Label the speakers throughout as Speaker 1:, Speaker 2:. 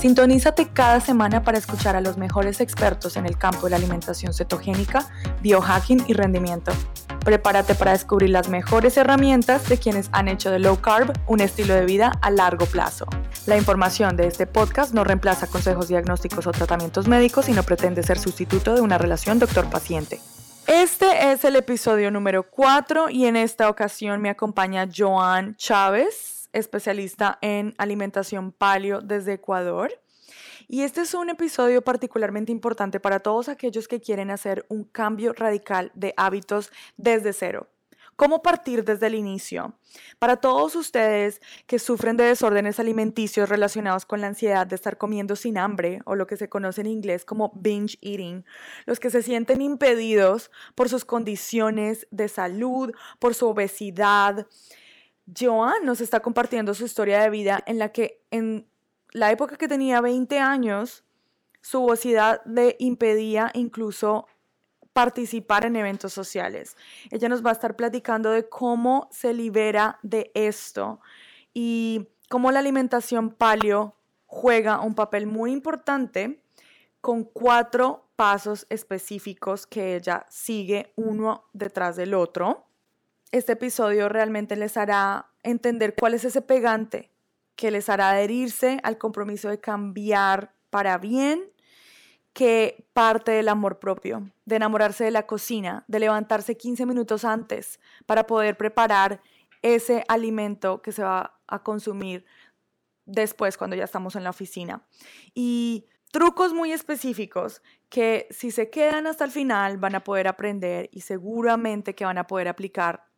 Speaker 1: Sintonízate cada semana para escuchar a los mejores expertos en el campo de la alimentación cetogénica, biohacking y rendimiento. Prepárate para descubrir las mejores herramientas de quienes han hecho de low carb un estilo de vida a largo plazo. La información de este podcast no reemplaza consejos diagnósticos o tratamientos médicos y no pretende ser sustituto de una relación doctor-paciente. Este es el episodio número 4 y en esta ocasión me acompaña Joan Chávez, especialista en alimentación paleo desde Ecuador. Y este es un episodio particularmente importante para todos aquellos que quieren hacer un cambio radical de hábitos desde cero. ¿Cómo partir desde el inicio? Para todos ustedes que sufren de desórdenes alimenticios relacionados con la ansiedad de estar comiendo sin hambre o lo que se conoce en inglés como binge eating, los que se sienten impedidos por sus condiciones de salud, por su obesidad, Joan nos está compartiendo su historia de vida en la que en la época que tenía 20 años, su obesidad le impedía incluso participar en eventos sociales. Ella nos va a estar platicando de cómo se libera de esto y cómo la alimentación paleo juega un papel muy importante con cuatro pasos específicos que ella sigue uno detrás del otro. Este episodio realmente les hará entender cuál es ese pegante que les hará adherirse al compromiso de cambiar para bien, que parte del amor propio, de enamorarse de la cocina, de levantarse 15 minutos antes para poder preparar ese alimento que se va a consumir después cuando ya estamos en la oficina. Y trucos muy específicos que si se quedan hasta el final van a poder aprender y seguramente que van a poder aplicar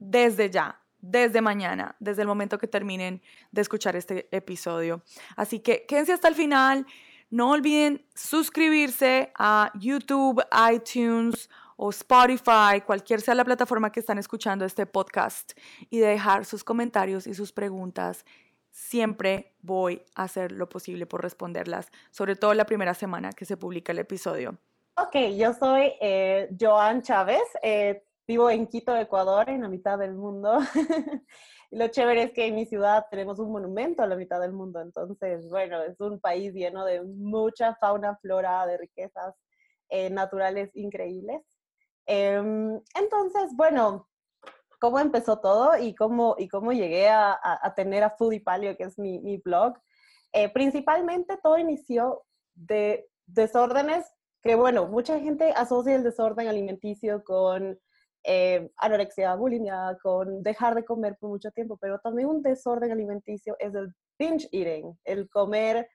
Speaker 1: desde ya, desde mañana, desde el momento que terminen de escuchar este episodio. Así que quédense hasta el final. No olviden suscribirse a YouTube, iTunes o Spotify, cualquier sea la plataforma que están escuchando este podcast y dejar sus comentarios y sus preguntas. Siempre voy a hacer lo posible por responderlas, sobre todo la primera semana que se publica el episodio.
Speaker 2: Ok, yo soy eh, Joan Chávez. Eh, Vivo en Quito, Ecuador, en la mitad del mundo. lo chévere es que en mi ciudad tenemos un monumento a la mitad del mundo. Entonces, bueno, es un país lleno de mucha fauna, flora, de riquezas eh, naturales increíbles. Em, entonces, bueno, ¿cómo empezó todo y cómo, y cómo llegué a, a, tener a Foodie Paleo, que es mi, mi blog? Eh, principalmente todo inició de desórdenes que, bueno, mucha gente asocia el desorden alimenticio con eh, anorexia, bulimia, con dejar de comer por mucho tiempo, pero también un desorden alimenticio es el binge eating, el comer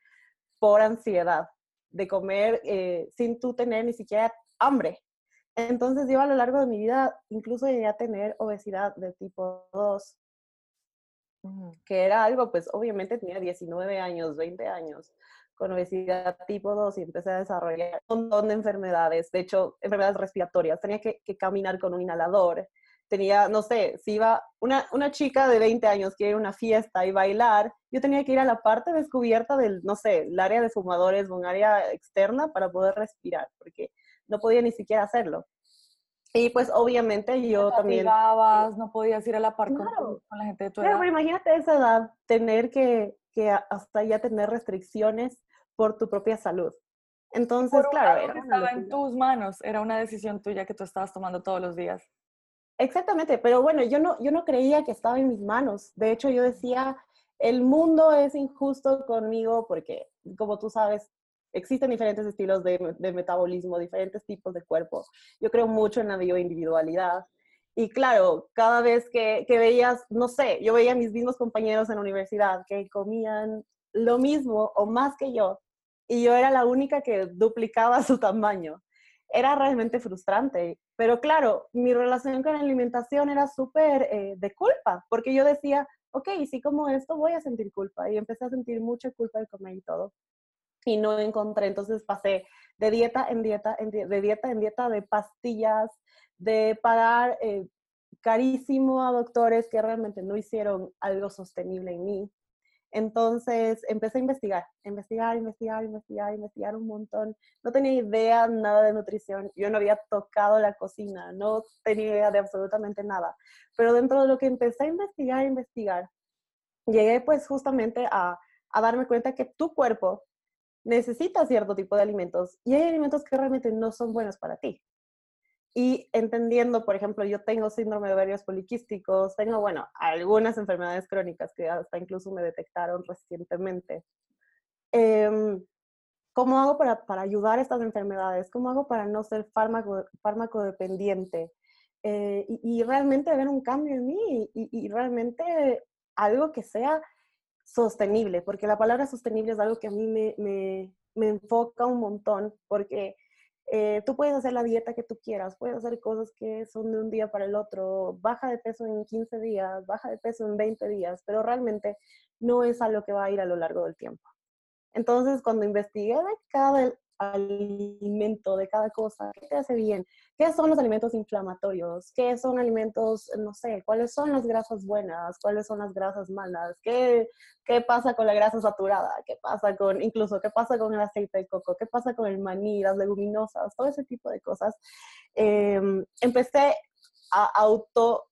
Speaker 2: por ansiedad, de comer eh, sin tú tener ni siquiera hambre. Entonces yo a lo largo de mi vida incluso llegué a tener obesidad de tipo 2, que era algo, pues obviamente tenía 19 años, 20 años, con obesidad tipo 2 y empecé a desarrollar un montón de enfermedades, de hecho, enfermedades respiratorias. Tenía que, caminar con un inhalador. Tenía, no sé, si iba una, una chica de 20 años quiere ir a una fiesta y bailar, yo tenía que ir a la parte descubierta del, no sé, el área de fumadores un área externa para poder respirar, porque no podía ni siquiera hacerlo. Y pues obviamente yo también...
Speaker 1: no podías ir a la parte con, la gente de tu edad.
Speaker 2: Pero imagínate esa edad, tener que, que hasta ya tener restricciones por tu propia salud. Entonces, claro,
Speaker 1: era estaba en tus manos, era una decisión tuya que tú estabas tomando todos los días.
Speaker 2: Exactamente, pero bueno, yo no, yo no creía que estaba en mis manos. De hecho, yo decía, el mundo es injusto conmigo porque, como tú sabes, existen diferentes estilos de, de metabolismo, diferentes tipos de cuerpo. Yo creo mucho en la bioindividualidad. Y claro, cada vez que, que veías, no sé, yo veía a mis mismos compañeros en la universidad que comían lo mismo o más que yo, y yo era la única que duplicaba su tamaño. Era realmente frustrante, pero claro, mi relación con la alimentación era súper eh, de culpa, porque yo decía, ok, si como esto voy a sentir culpa, y empecé a sentir mucha culpa de comer y todo, y no encontré, entonces pasé de dieta en dieta, de dieta en dieta, de pastillas, de pagar eh, carísimo a doctores que realmente no hicieron algo sostenible en mí. Entonces empecé a investigar, investigar, investigar, investigar, investigar un montón. No tenía idea nada de nutrición, yo no había tocado la cocina, no tenía idea de absolutamente nada. Pero dentro de lo que empecé a investigar, investigar, llegué pues justamente a, a darme cuenta que tu cuerpo necesita cierto tipo de alimentos y hay alimentos que realmente no son buenos para ti. Y entendiendo, por ejemplo, yo tengo síndrome de ovarios poliquísticos, tengo, bueno, algunas enfermedades crónicas que hasta incluso me detectaron recientemente. Em, ¿Cómo hago para, para, ayudar a estas enfermedades? ¿Cómo hago para no ser fármaco, fármaco dependiente? Eh, y, realmente ver un cambio en mí y, y, realmente algo que sea sostenible, porque la palabra sostenible es algo que a mí me, me, me enfoca un montón, porque eh, tú puedes hacer la dieta que tú quieras, puedes hacer cosas que son de un día para el otro, baja de peso en 15 días, baja de peso en 20 días, pero realmente no es algo que va a ir a lo largo del tiempo. Entonces, cuando investigué de cada alimento, de cada cosa, qué te hace bien, qué son los alimentos inflamatorios, qué son alimentos, no sé, cuáles son las grasas buenas, cuáles son las grasas malas, qué, qué pasa con la grasa saturada, qué pasa con, incluso, qué pasa con el aceite de coco, qué pasa con el maní, las leguminosas, todo ese tipo de cosas. Em, empecé a auto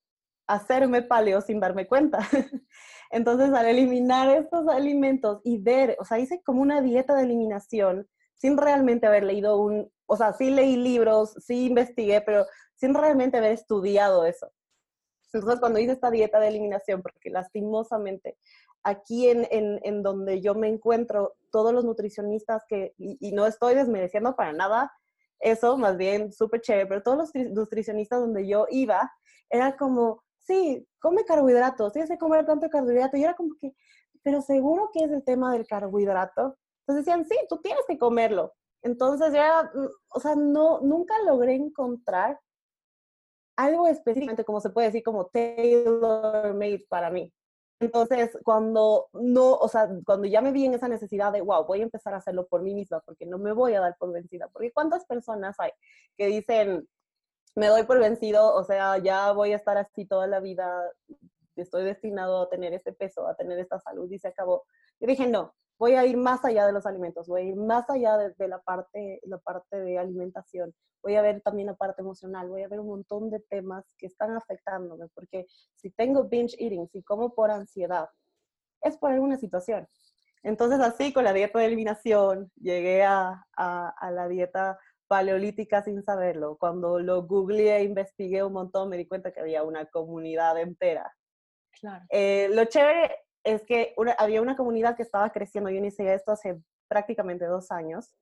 Speaker 2: hacerme paleo sin darme cuenta. Entonces, al eliminar estos alimentos y ver, o sea, hice como una dieta de eliminación sin realmente haber leído un, o sea, sí leí libros, sí investigué, pero sin realmente haber estudiado eso. Entonces, cuando hice esta dieta de eliminación, porque lastimosamente aquí en, en, en donde yo me encuentro, todos los nutricionistas que, y, no estoy desmereciendo para nada eso, más bien súper chévere, pero todos los nutricionistas donde yo iba, era como, sí, come carbohidratos, tienes que comer tanto carbohidrato, y era como que, pero seguro que es el tema del carbohidrato. Entonces decían, sí, tú tienes que comerlo. Entonces ya, o sea, no, nunca logré encontrar algo específicamente, como se puede decir, como tailor-made para mí. Entonces, cuando no, o sea, cuando ya me vi en esa necesidad de, wow, voy a empezar a hacerlo por mí misma, porque no me voy a dar por vencida, porque ¿cuántas personas hay que dicen, me doy por vencido, o sea, ya voy a estar así toda la vida, estoy destinado a tener este peso, a tener esta salud y se acabó? Yo dije, no, voy a ir más allá de los alimentos, voy a ir más allá de, la, parte, la parte de alimentación, voy a ver también la parte emocional, voy a ver un montón de temas que están afectándome, porque si tengo binge eating, si como por ansiedad, es por alguna situación. Entonces así con la dieta de eliminación llegué a, a, la dieta paleolítica sin saberlo. Cuando lo googleé investigué un montón, me di cuenta que había una comunidad entera. Claro. Eh, lo chévere es que había una comunidad que estaba creciendo, yo inicié esto hace prácticamente dos años,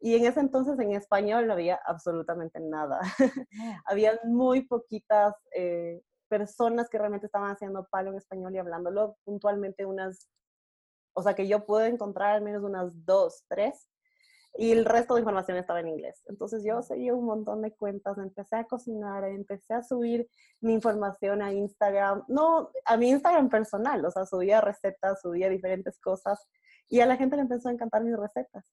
Speaker 2: y en ese entonces en español no había absolutamente nada. Ah. había muy poquitas eh, personas que realmente estaban haciendo palo en español y hablándolo puntualmente unas, o sea que yo pude encontrar al menos unas dos, tres, y el resto de información estaba en inglés. Entonces yo seguí un montón de cuentas, empecé a cocinar, empecé a subir mi información a Instagram, no, a mi Instagram personal, o sea, subía recetas, subía diferentes cosas y a la gente le empezó a encantar mis recetas.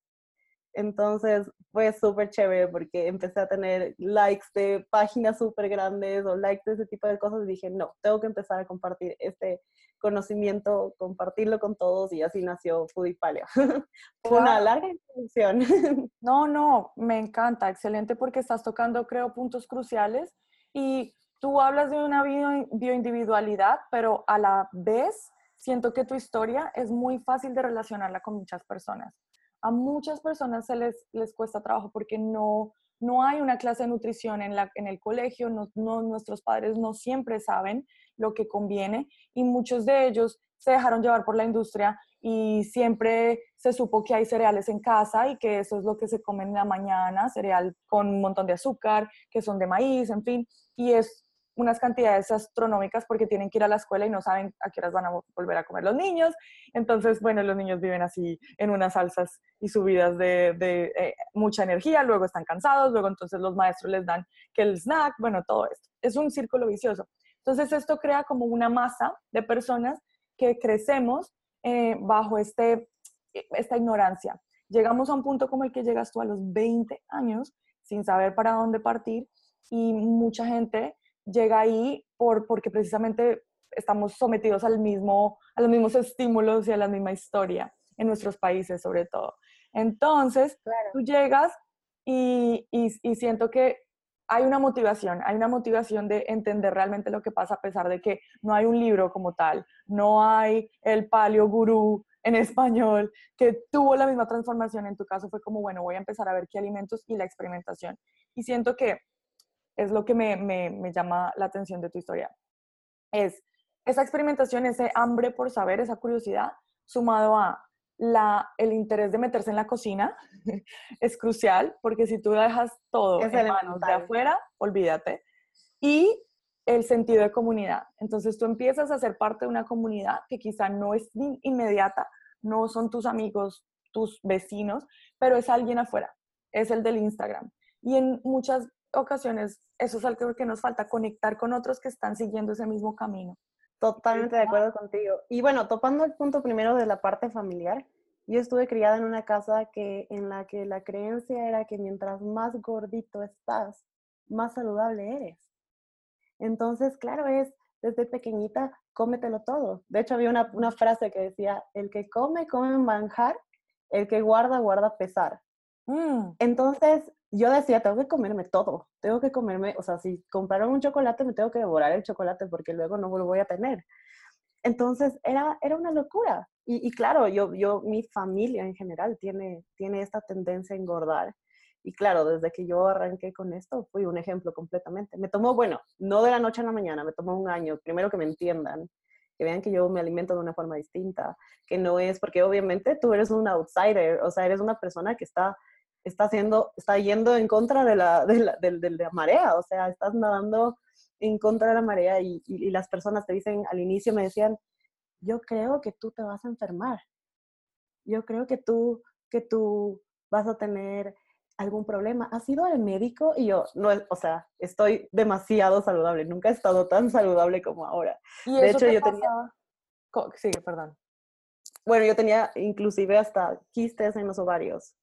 Speaker 2: Entonces fue súper chévere porque empecé a tener likes de páginas súper grandes o likes de ese tipo de cosas y dije, no, tengo que empezar a compartir este conocimiento, compartirlo con todos y así nació Foodie Paleo. Fue una larga introducción.
Speaker 1: No, no, me encanta, excelente porque estás tocando, creo, puntos cruciales y tú hablas de una bioindividualidad, pero a la vez siento que tu historia es muy fácil de relacionarla con muchas personas a muchas personas se les, les cuesta trabajo porque no, no hay una clase de nutrición en, la, en el colegio, no, nuestros padres no siempre saben lo que conviene y muchos de ellos se dejaron llevar por la industria y siempre se supo que hay cereales en casa y que eso es lo que se come en la mañana, cereal con un montón de azúcar, que son de maíz, en fin, y es unas cantidades astronómicas porque tienen que ir a la escuela y no saben a qué horas van a volver a comer los niños. Entonces, bueno, los niños viven así en unas salsas y subidas de, eh, mucha energía, luego están cansados, luego entonces los maestros les dan que el snack, bueno, todo esto. Es un círculo vicioso. Entonces, esto crea como una masa de personas que crecemos eh, bajo este, esta ignorancia. Llegamos a un punto como el que llegas tú a los 20 años sin saber para dónde partir y mucha gente llega ahí por, porque precisamente estamos sometidos al mismo, a los mismos estímulos y a la misma historia en nuestros países sobre todo. Entonces, tú llegas y, y, siento que hay una motivación, hay una motivación de entender realmente lo que pasa a pesar de que no hay un libro como tal, no hay el palio gurú en español que tuvo la misma transformación. En tu caso fue como, bueno, voy a empezar a ver qué alimentos y la experimentación. Y siento que es lo que me, me, me llama la atención de tu historia. Es esa experimentación, ese hambre por saber, esa curiosidad, sumado a la, el interés de meterse en la cocina es crucial, porque si tú dejas todo en manos de afuera, olvídate. Y el sentido de comunidad. Entonces tú empiezas a ser parte de una comunidad que quizá no es inmediata, no son tus amigos, tus vecinos, pero es alguien afuera, es el del Instagram. Y en muchas ocasiones eso es algo que nos falta, conectar con otros que están siguiendo ese mismo camino.
Speaker 2: Totalmente de acuerdo contigo. Y bueno, topando el punto primero de la parte familiar, yo estuve criada en una casa que, en la que la creencia era que mientras más gordito estás, más saludable eres. Entonces, claro, es desde pequeñita, cómetelo todo. De hecho, había una, una frase que decía, el que come, come manjar, el que guarda, guarda pesar. Mm. Entonces, yo decía, tengo que comerme todo, tengo que comerme, o sea, si compraron un chocolate, me tengo que devorar el chocolate porque luego no lo voy a tener. Entonces, era, era una locura. Y, claro, yo, yo, mi familia en general tiene, tiene esta tendencia a engordar. Y claro, desde que yo arranqué con esto, fui un ejemplo completamente. Me tomó, bueno, no de la noche a la mañana, me tomó un año. Primero que me entiendan, que vean que yo me alimento de una forma distinta, que no es, porque obviamente tú eres un outsider, o sea, eres una persona que está está haciendo, está yendo en contra de la, de la, de, la marea, o sea, estás nadando en contra de la marea y, y, las personas te dicen, al inicio me decían, yo creo que tú te vas a enfermar, yo creo que tú, que tú vas a tener algún problema. ¿Has ido al médico? Y yo, no, o sea, estoy demasiado saludable, nunca he estado tan saludable como ahora.
Speaker 1: de hecho, yo tenía... Sigue, perdón.
Speaker 2: Bueno, yo tenía inclusive hasta quistes en los ovarios.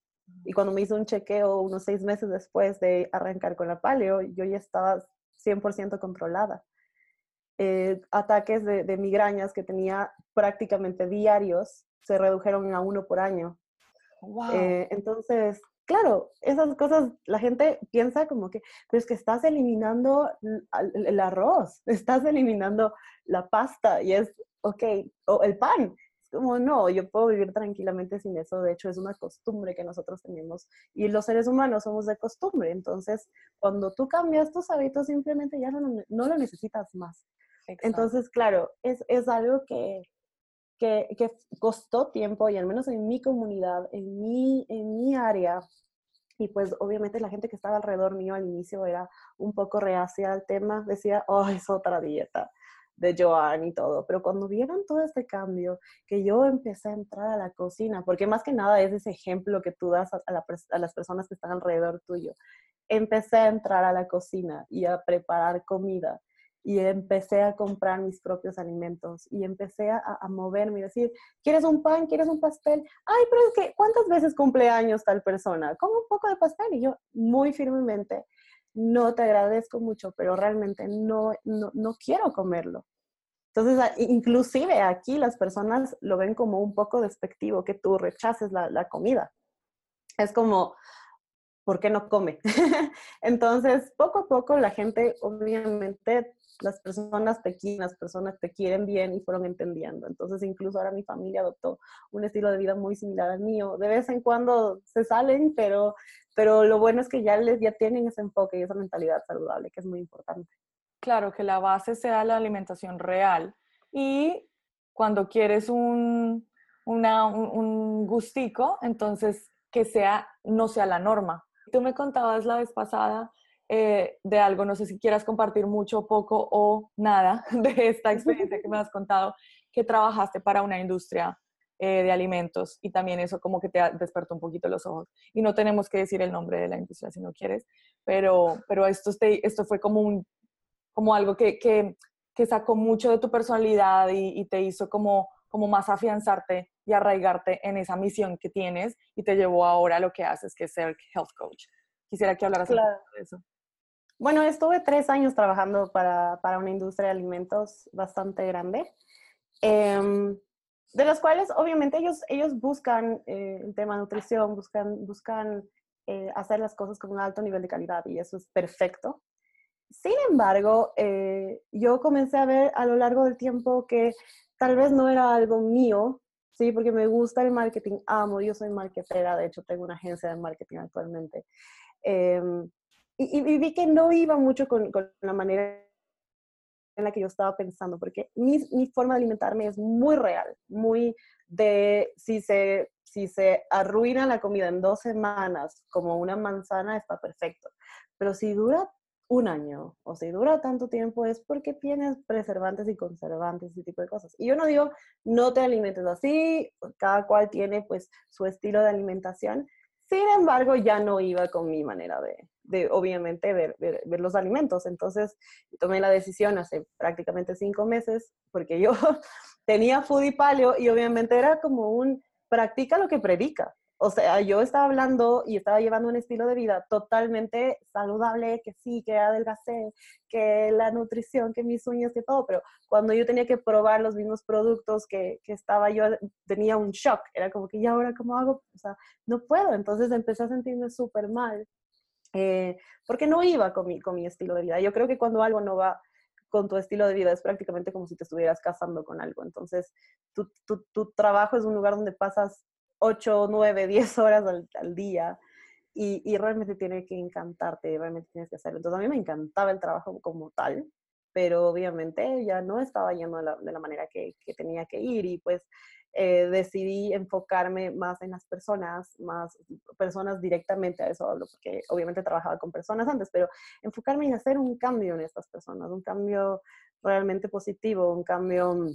Speaker 2: Y cuando me hizo un chequeo unos seis meses después de arrancar con la paleo, yo ya estaba 100% controlada. Eh, ataques de, migrañas que tenía prácticamente diarios se redujeron a uno por año. Eh, entonces, claro, esas cosas la gente piensa como que, pero es que estás eliminando el arroz, estás eliminando la pasta y es, ok, o el pan, como, no, yo puedo vivir tranquilamente sin eso. De hecho, es una costumbre que nosotros tenemos y los seres humanos somos de costumbre. Entonces, cuando tú cambias tus hábitos, simplemente ya no, no lo necesitas más. Entonces, claro, es, es algo que, que, que, costó tiempo y al menos en mi comunidad, en mi, en mi área, y pues obviamente la gente que estaba alrededor mío al inicio era un poco reacia al tema, decía, oh, es otra dieta de Joan y todo, pero cuando vieron todo este cambio, que yo empecé a entrar a la cocina, porque más que nada es ese ejemplo que tú das a, las personas que están alrededor tuyo, empecé a entrar a la cocina y a preparar comida y empecé a comprar mis propios alimentos y empecé a, a, moverme y decir, ¿quieres un pan? ¿Quieres un pastel? Ay, pero es que, ¿cuántas veces cumpleaños tal persona? Como un poco de pastel y yo muy firmemente no te agradezco mucho, pero realmente no, no, quiero comerlo. Entonces, inclusive aquí las personas lo ven como un poco despectivo que tú rechaces la, la comida. Es como, ¿por qué no come? Entonces, poco a poco la gente obviamente las personas te quieren, personas te bien y fueron entendiendo. Entonces, incluso ahora mi familia adoptó un estilo de vida muy similar al mío. De vez en cuando se salen, pero, pero lo bueno es que ya, les, ya tienen ese enfoque y esa mentalidad saludable, que es muy importante.
Speaker 1: Claro, que la base sea la alimentación real. Y cuando quieres un, una, un gustico, entonces que sea, no sea la norma. Tú me contabas la vez pasada eh, de algo, no sé si quieras compartir mucho, poco o nada de esta experiencia que me has contado, que trabajaste para una industria eh, de alimentos y también eso como que te despertó un poquito los ojos. Y no tenemos que decir el nombre de la industria si no quieres, pero, pero esto, esto fue como, un, como algo que, que, que sacó mucho de tu personalidad y, y, te hizo como, como más afianzarte y arraigarte en esa misión que tienes y te llevó ahora a lo que haces, que es ser health coach. Quisiera que hablaras de eso.
Speaker 2: Bueno, estuve tres años trabajando para, para una industria de alimentos bastante grande, eh, de los cuales obviamente ellos, ellos buscan eh, el tema de nutrición, buscan, buscan eh, hacer las cosas con un alto nivel de calidad y eso es perfecto. Sin embargo, eh, yo comencé a ver a lo largo del tiempo que tal vez no era algo mío, ¿sí? Porque me gusta el marketing, amo, yo soy marketera, de hecho tengo una agencia de marketing actualmente. Em, y, vi que no iba mucho con, con, la manera en la que yo estaba pensando, porque mi, mi, forma de alimentarme es muy real, muy de si se, si se arruina la comida en dos semanas como una manzana, está perfecto. Pero si dura un año o si dura tanto tiempo es porque tienes preservantes y conservantes y tipo de cosas. Y yo no digo no te alimentes así, cada cual tiene pues su estilo de alimentación. Sin embargo, ya no iba con mi manera de, de obviamente, ver, ver, los alimentos. Entonces, tomé la decisión hace prácticamente cinco meses, porque yo tenía foodie paleo y obviamente era como un, practica lo que predica o sea, yo estaba hablando y estaba llevando un estilo de vida totalmente saludable, que sí, que adelgacé, que la nutrición, que mis uñas, que todo, pero cuando yo tenía que probar los mismos productos que, que estaba yo, tenía un shock, era como que, ¿y ahora cómo hago? O sea, no puedo, entonces empecé a sentirme súper mal, eh, porque no iba con mi, con mi estilo de vida. Yo creo que cuando algo no va con tu estilo de vida es prácticamente como si te estuvieras casando con algo, entonces tu, tu, tu trabajo es un lugar donde pasas 8, 9, 10 horas al, día y, y, realmente tiene que encantarte, realmente tienes que hacerlo. Entonces a mí me encantaba el trabajo como tal, pero obviamente ya no estaba yendo de la, de la manera que, que, tenía que ir y pues eh, decidí enfocarme más en las personas, más personas directamente a eso hablo, porque obviamente trabajaba con personas antes, pero enfocarme en hacer un cambio en estas personas, un cambio realmente positivo, un cambio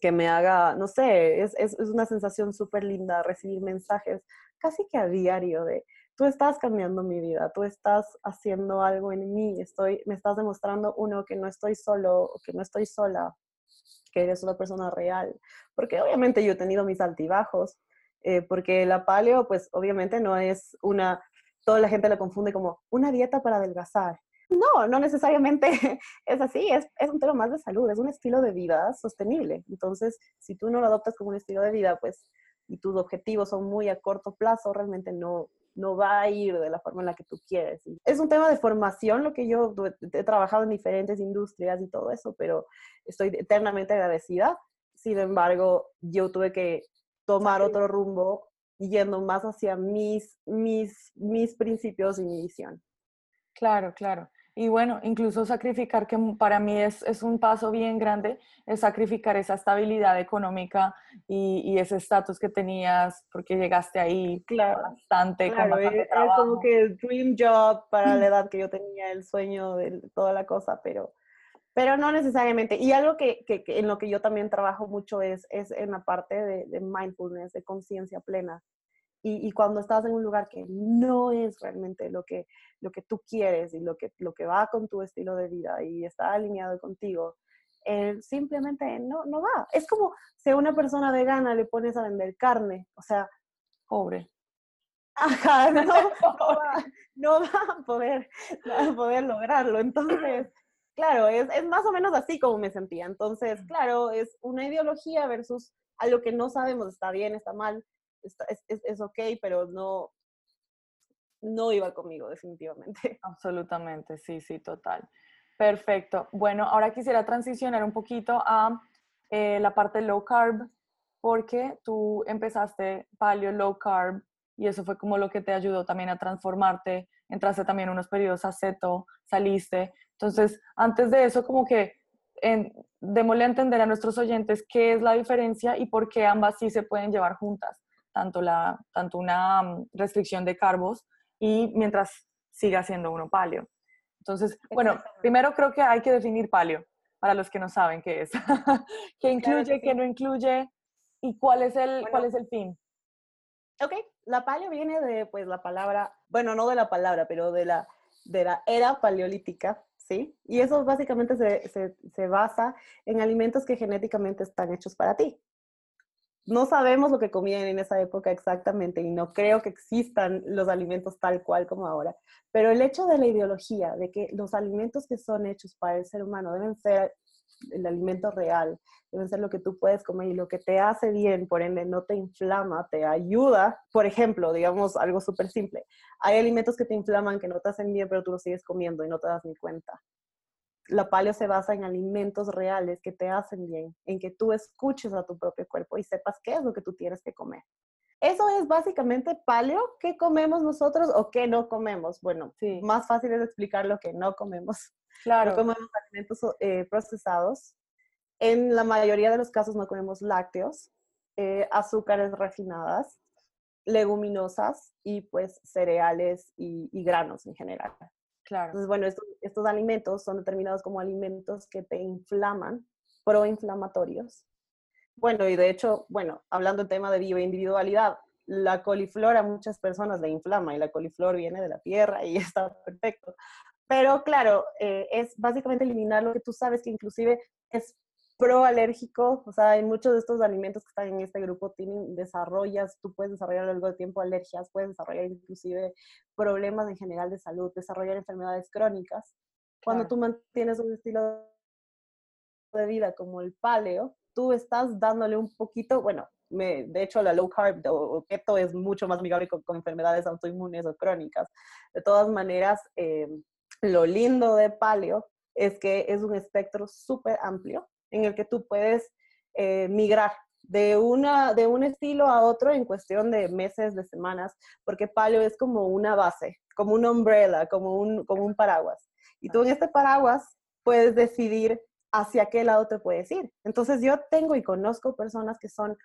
Speaker 2: que me haga, no sé, es, es, es una sensación súper linda recibir mensajes casi que a diario de, tú estás cambiando mi vida, tú estás haciendo algo en mí, estoy, me estás demostrando, uno, que no estoy solo, que no estoy sola, que eres una persona real. Porque obviamente yo he tenido mis altibajos, eh, porque la paleo, pues obviamente no es una, toda la gente la confunde como una dieta para adelgazar. No, no necesariamente es así, es, es un tema más de salud, es un estilo de vida sostenible. Entonces, si tú no lo adoptas como un estilo de vida, pues, y tus objetivos son muy a corto plazo, realmente no, no va a ir de la forma en la que tú quieres. Es un tema de formación, lo que yo he trabajado en diferentes industrias y todo eso, pero estoy eternamente agradecida. Sin embargo, yo tuve que tomar otro rumbo yendo más hacia mis, mis, mis principios y mi visión.
Speaker 1: Claro, claro. Y bueno, incluso sacrificar, que para mí es, es un paso bien grande, es sacrificar esa estabilidad económica y, y ese estatus que tenías porque llegaste ahí
Speaker 2: claro,
Speaker 1: bastante.
Speaker 2: Claro, con es, como que el dream job para la edad que yo tenía, el sueño de toda la cosa, pero, pero no necesariamente. Y algo que, que, que en lo que yo también trabajo mucho es, es en la parte de, de mindfulness, de conciencia plena. Y, y, cuando estás en un lugar que no es realmente lo que, lo que tú quieres y lo que, lo que va con tu estilo de vida y está alineado contigo, eh, simplemente no, no va. Es como si a una persona vegana le pones a vender carne, o sea,
Speaker 1: pobre.
Speaker 2: Ajá, no, no, va, no va, a poder, no va a poder lograrlo. Entonces, claro, es, es más o menos así como me sentía. Entonces, claro, es una ideología versus algo que no sabemos, está bien, está mal, es, es, es, ok, pero no, no iba conmigo definitivamente.
Speaker 1: Absolutamente, sí, sí, total. Perfecto. Bueno, ahora quisiera transicionar un poquito a eh, la parte low carb, porque tú empezaste paleo low carb y eso fue como lo que te ayudó también a transformarte. Entraste también unos periodos a ceto, saliste. Entonces, antes de eso, como que en, démosle a entender a nuestros oyentes qué es la diferencia y por qué ambas sí se pueden llevar juntas tanto, la, tanto una mm, restricción de carbos y mientras siga siendo uno paleo. Entonces, bueno, primero creo que hay que definir paleo para los que no saben qué es. ¿Qué incluye, qué no incluye y cuál es el, cuál es el fin?
Speaker 2: Ok, la paleo viene de pues la palabra, bueno, no de la palabra, pero de la, de la era paleolítica, ¿sí? Y eso básicamente se, se, se basa en alimentos que genéticamente están hechos para ti no sabemos lo que comían en esa época exactamente y no creo que existan los alimentos tal cual como ahora. Pero el hecho de la ideología, de que los alimentos que son hechos para el ser humano deben ser el alimento real, deben ser lo que tú puedes comer y lo que te hace bien, por ende no te inflama, te ayuda. Por ejemplo, digamos algo súper simple. Hay alimentos que te inflaman, que no te hacen bien, pero tú los sigues comiendo y no te das ni cuenta la paleo se basa en alimentos reales que te hacen bien, en que tú escuches a tu propio cuerpo y sepas qué es lo que tú tienes que comer. Eso es básicamente paleo, qué comemos nosotros o qué no comemos. Bueno, sí. más fácil es explicar lo que no comemos. Claro. No comemos alimentos eh, procesados. En la mayoría de los casos no comemos lácteos, eh, azúcares refinadas, leguminosas y pues cereales y granos en general. Entonces, bueno, estos, alimentos son determinados como alimentos que te inflaman, proinflamatorios. Bueno, y de hecho, bueno, hablando del tema de bioindividualidad, la coliflor a muchas personas le inflama y la coliflor viene de la tierra y está perfecto. Pero claro, eh, es básicamente eliminar lo que tú sabes que inclusive es proalérgico, o sea, en muchos de estos alimentos que están en este grupo tienen, desarrollas, tú puedes desarrollar a lo largo de tiempo alergias, puedes desarrollar inclusive problemas en general de salud, desarrollar enfermedades crónicas. Cuando tú mantienes un estilo de vida como el paleo, tú estás dándole un poquito, bueno, me, de hecho la low carb o, keto es mucho más amigable con, enfermedades autoinmunes o crónicas. De todas maneras, eh, lo lindo de paleo es que es un espectro súper amplio en el que tú puedes eh, migrar de, una, de un estilo a otro en cuestión de meses, de semanas, porque paleo es como una base, como una umbrella, como un, como un paraguas. Y tú en este paraguas puedes decidir hacia qué lado te puedes ir. Entonces yo tengo y conozco personas que son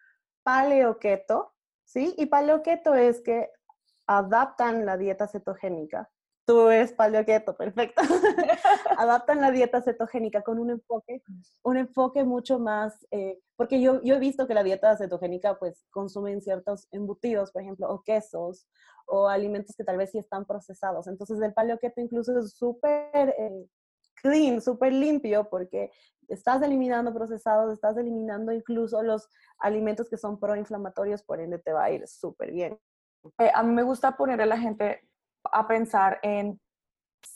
Speaker 2: paleo keto, ¿sí? Y paleo keto es que adaptan la dieta cetogénica tú eres keto, perfecto. Adaptan la dieta cetogénica con un enfoque, un enfoque mucho más, eh, porque yo, yo he visto que la dieta cetogénica pues consumen ciertos embutidos, por ejemplo, o quesos, o alimentos que tal vez sí están procesados. Entonces el keto incluso es súper eh, clean, súper limpio, porque estás eliminando procesados, estás eliminando incluso los alimentos que son proinflamatorios, por ende te va a ir súper bien.
Speaker 1: Eh, a mí me gusta poner a la gente a pensar en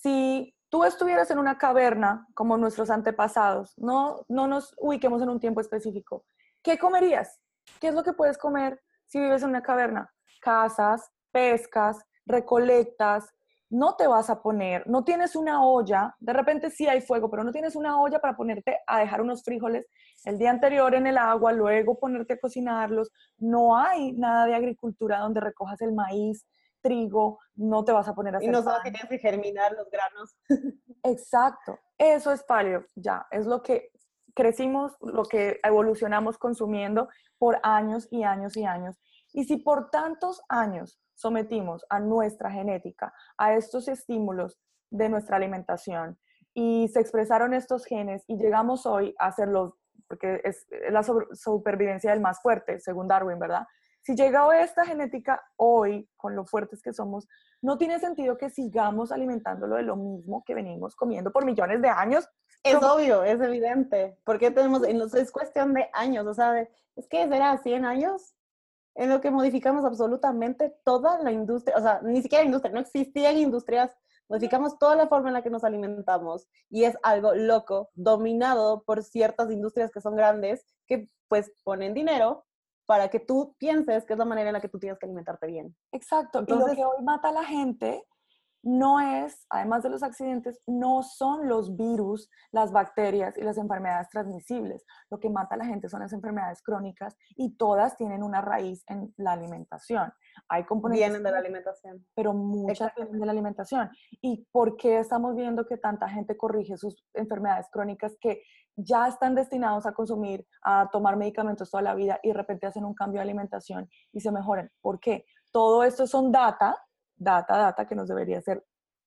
Speaker 1: si tú estuvieras en una caverna como nuestros antepasados, no, no nos ubiquemos en un tiempo específico, ¿qué comerías? ¿Qué es lo que puedes comer si vives en una caverna? Cazas, pescas, recolectas, no te vas a poner, no tienes una olla, de repente sí hay fuego, pero no tienes una olla para ponerte a dejar unos frijoles el día anterior en el agua, luego ponerte a cocinarlos. No hay nada de agricultura donde recojas el maíz, trigo, no te vas a poner a hacer
Speaker 2: Y no sabes que tienes que germinar los granos.
Speaker 1: Exacto, eso es paleo, ya, es lo que crecimos, lo que evolucionamos consumiendo por años y años y años. Y si por tantos años sometimos a nuestra genética a estos estímulos de nuestra alimentación y se expresaron estos genes y llegamos hoy a hacerlos, porque es la supervivencia del más fuerte, según Darwin, ¿verdad? Si llegado esta genética hoy, con lo fuertes que somos, no tiene sentido que sigamos alimentándolo de lo mismo que venimos comiendo por millones de años.
Speaker 2: Es obvio, es evidente. Porque tenemos, es cuestión de años, o sea, es que será 100 años en lo que modificamos absolutamente toda la industria, o sea, ni siquiera industria, no existían industrias, modificamos toda la forma en la que nos alimentamos y es algo loco, dominado por ciertas industrias que son grandes, que pues ponen dinero para que tú pienses que es la manera en la que tú tienes que alimentarte bien.
Speaker 1: Exacto. Entonces, lo que hoy mata a la gente no es, además de los accidentes, no son los virus, las bacterias y las enfermedades transmisibles. Lo que mata a la gente son las enfermedades crónicas y todas tienen una raíz en la alimentación. Hay componentes.
Speaker 2: Vienen de la alimentación.
Speaker 1: Pero muchas vienen de la alimentación. ¿Y por qué estamos viendo que tanta gente corrige sus enfermedades crónicas que ya están destinados a consumir, a tomar medicamentos toda la vida y de repente hacen un cambio de alimentación y se mejoran? ¿Por qué? Todo esto son data data, data, que nos debería ser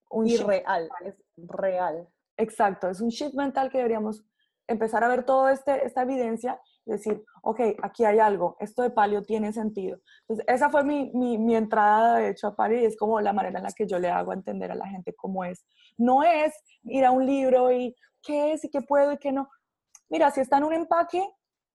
Speaker 2: un real, es real.
Speaker 1: Exacto, es un shift mental que deberíamos empezar a ver toda este, esta evidencia y decir, ok, aquí hay algo, esto de palio tiene sentido. Entonces, esa fue mi, mi, mi, entrada, de hecho, a palio y es como la manera en la que yo le hago entender a la gente cómo es. No es ir a un libro y qué es y qué puedo y qué no. Mira, si está en un empaque,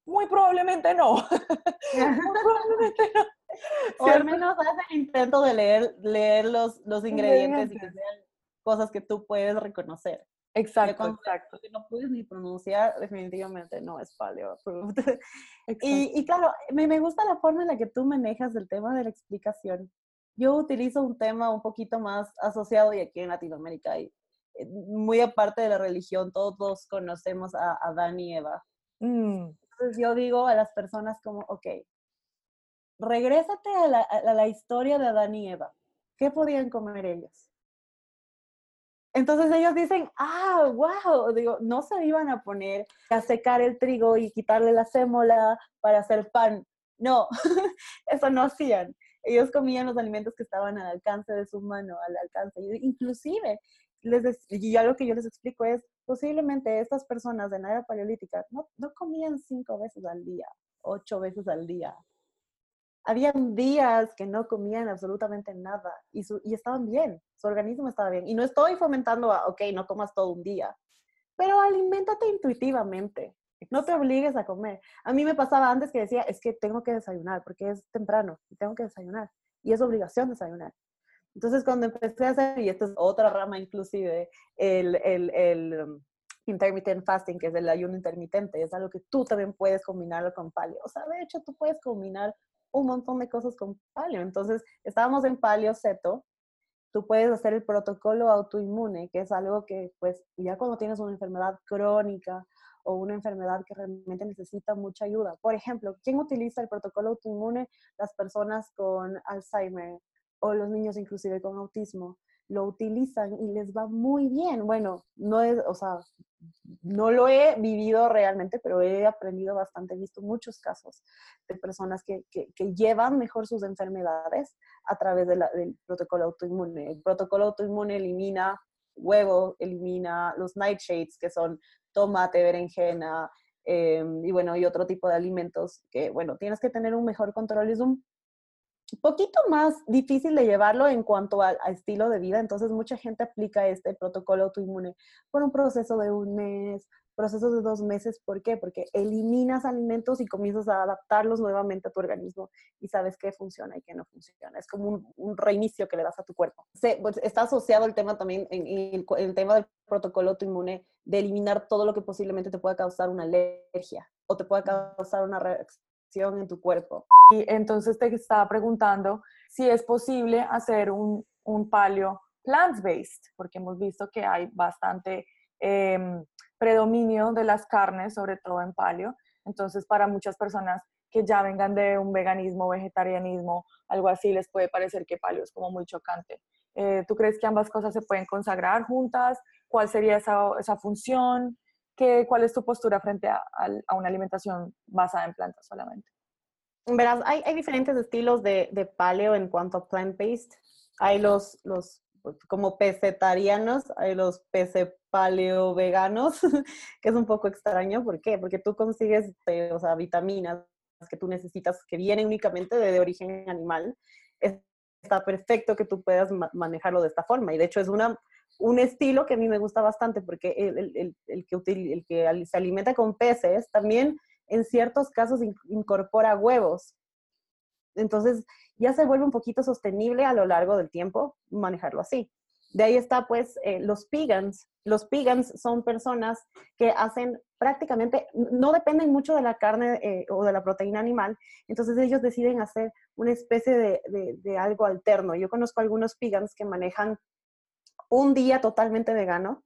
Speaker 1: Muy probablemente no. Muy
Speaker 2: probablemente no. O al menos haz el intento de leer, leer los, los ingredientes y que sean cosas que tú puedes reconocer.
Speaker 1: Exacto, exacto.
Speaker 2: Que no puedes ni pronunciar, definitivamente no es paleo approved. Y, y, claro, me, me gusta la forma en la que tú manejas el tema de la explicación. Yo utilizo un tema un poquito más asociado y aquí en Latinoamérica hay eh, muy aparte de la religión, todos conocemos a Adán y Eva. Mm. Entonces yo digo a las personas como, ok, regrésate a la, a la historia de Adán y Eva. ¿Qué podían comer ellos? Entonces ellos dicen, ah, wow, digo, no se iban a poner a secar el trigo y quitarle la sémola para hacer pan. No, eso no hacían. Ellos comían los alimentos que estaban al alcance de su mano, al alcance. Inclusive, les y ya lo que yo les explico es, posiblemente estas personas de la era paleolítica no, no comían cinco veces al día, ocho veces al día. Habían días que no comían absolutamente nada y, su, y estaban bien, su organismo estaba bien. Y no estoy fomentando a, ok, no comas todo un día, pero aliméntate intuitivamente. No te obligues a comer. A mí me pasaba antes que decía, es que tengo que desayunar porque es temprano y tengo que desayunar. Y es obligación desayunar. Entonces, cuando empecé a hacer, y esta es otra rama inclusive, el, el, el um, intermittent fasting, que es el ayuno intermitente, es algo que tú también puedes combinarlo con paleo. O sea, de hecho, tú puedes combinar un montón de cosas con paleo. Entonces, estábamos en paleo seto, tú puedes hacer el protocolo autoinmune, que es algo que, pues, ya cuando tienes una enfermedad crónica o una enfermedad que realmente necesita mucha ayuda. Por ejemplo, ¿quién utiliza el protocolo autoinmune? Las personas con Alzheimer, o los niños inclusive con autismo lo utilizan y les va muy bien. Bueno, no es, o sea, no lo he vivido realmente, pero he aprendido bastante, he visto muchos casos de personas que, que, llevan mejor sus enfermedades a través del protocolo autoinmune. El protocolo autoinmune elimina huevo, elimina los nightshades, que son tomate, berenjena, em, y bueno, y otro tipo de alimentos que, bueno, tienes que tener un mejor control. Es un poquito más difícil de llevarlo en cuanto a, estilo de vida, entonces mucha gente aplica este protocolo autoinmune por un proceso de un mes, proceso de dos meses. ¿Por qué? Porque eliminas alimentos y comienzas a adaptarlos nuevamente a tu organismo y sabes qué funciona y qué no funciona. Es como un, reinicio que le das a tu cuerpo. Pues, está asociado el tema también, en, el, tema del protocolo autoinmune, de eliminar todo lo que posiblemente te pueda causar una alergia o te pueda causar una reacción en tu cuerpo.
Speaker 1: Y entonces te estaba preguntando si es posible hacer un, un paleo plant-based, porque hemos visto que hay bastante em, predominio de las carnes, sobre todo en paleo. Entonces, para muchas personas que ya vengan de un veganismo, vegetarianismo, algo así, les puede parecer que paleo es como muy chocante. Eh, ¿Tú crees que ambas cosas se pueden consagrar juntas? ¿Cuál sería esa, esa función? ¿Qué, ¿Cuál es tu postura frente a, a, una alimentación basada en plantas solamente?
Speaker 2: Verás, hay, hay diferentes estilos de, de, paleo en cuanto a plant-based. Hay los, los pues, como pesetarianos, hay los pece paleo veganos, que es un poco extraño. ¿Por qué? Porque tú consigues eh, o sea, vitaminas que tú necesitas que vienen únicamente de, de origen animal. está perfecto que tú puedas manejarlo de esta forma. Y de hecho es una un estilo que a mí me gusta bastante porque el, el, que, el que se alimenta con peces también en ciertos casos incorpora huevos. Entonces ya se vuelve un poquito sostenible a lo largo del tiempo manejarlo así. De ahí está pues eh, los pigans. Los pigans son personas que hacen prácticamente, no dependen mucho de la carne eh, o de la proteína animal, entonces ellos deciden hacer una especie de, de, de algo alterno. Yo conozco algunos pigans que manejan un día totalmente vegano,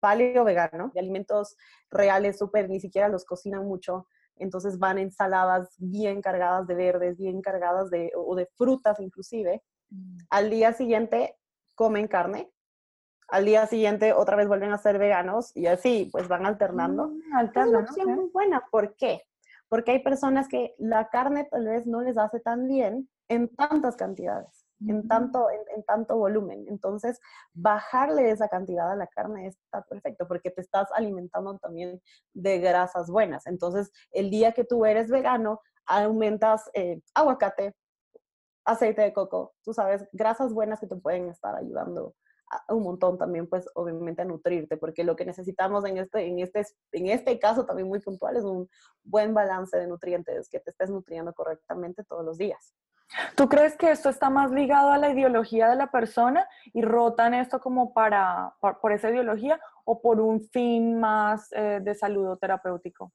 Speaker 2: paleo vegano, de alimentos reales, súper, ni siquiera los cocinan mucho. Entonces van ensaladas bien cargadas de verdes, bien cargadas de, o de frutas inclusive. Mm. Al día siguiente comen carne. Al día siguiente otra vez vuelven a ser veganos y así pues van alternando. Mm, es una opción muy buena. ¿Por qué? Porque hay personas que la carne tal vez no les hace tan bien en tantas cantidades en tanto, en, tanto volumen. Entonces, bajarle esa cantidad a la carne está perfecto porque te estás alimentando también de grasas buenas. Entonces, el día que tú eres vegano, aumentas eh, aguacate, aceite de coco, tú sabes, grasas buenas que te pueden estar ayudando un montón también, pues obviamente a nutrirte, porque lo que necesitamos en este, en, este, en este caso también muy puntual es un buen balance de nutrientes, que te estés nutriendo correctamente todos los días.
Speaker 1: ¿Tú crees que esto está más ligado a la ideología de la persona y rotan esto como para, por, esa ideología o por un fin más eh, de salud terapéutico?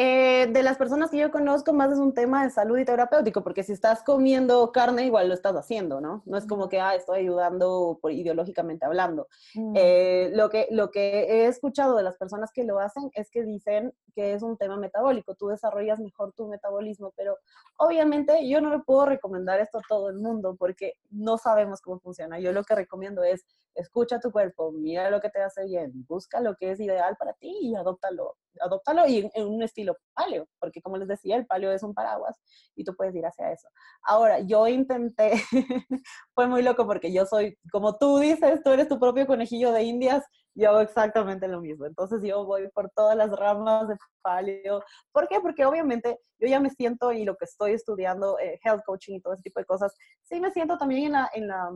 Speaker 2: Eh, de las personas que yo conozco, más es un tema de salud y terapéutico, porque si estás comiendo carne, igual lo estás haciendo, ¿no? No es como que, ah, estoy ayudando por, ideológicamente hablando. Mm. Eh, lo, que, lo que he escuchado de las personas que lo hacen es que dicen que es un tema metabólico, tú desarrollas mejor tu metabolismo, pero obviamente yo no le puedo recomendar esto a todo el mundo porque no sabemos cómo funciona. Yo lo que recomiendo es escucha tu cuerpo, mira lo que te hace bien, busca lo que es ideal para ti y adóptalo, adóptalo y en, un estilo paleo, porque como les decía, el paleo es un paraguas y tú puedes ir hacia eso. Ahora, yo intenté, fue muy loco porque yo soy, como tú dices, tú eres tu propio conejillo de indias, yo exactamente lo mismo. Entonces yo voy por todas las ramas de paleo. ¿Por qué? Porque obviamente yo ya me siento y lo que estoy estudiando, eh, health coaching y todo ese tipo de cosas, sí me siento también en la, en la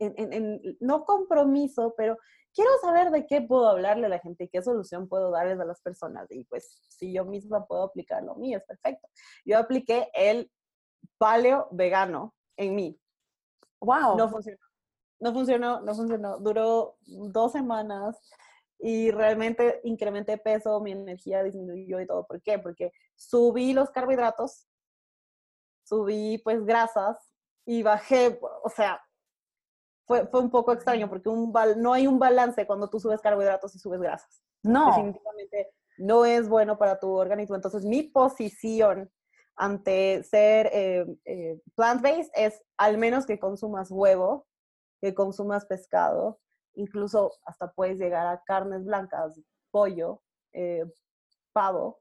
Speaker 2: en, no compromiso, pero quiero saber de qué puedo hablarle a la gente y qué solución puedo darles a las personas. Y pues si yo misma puedo aplicar lo mío, es perfecto. Yo apliqué el paleo vegano en mí.
Speaker 1: ¡Wow!
Speaker 2: No funcionó. No funcionó, no funcionó. Duró dos semanas y realmente incrementé peso, mi energía disminuyó y todo. ¿Por qué? Porque subí los carbohidratos, subí pues grasas y bajé, o sea, fue, fue un poco extraño porque un no hay un balance cuando tú subes carbohidratos y subes grasas.
Speaker 1: No.
Speaker 2: Definitivamente no es bueno para tu organismo. Entonces, mi posición ante ser eh, eh, plant-based es al menos que consumas huevo, que consumas pescado, incluso hasta puedes llegar a carnes blancas, pollo, eh, pavo,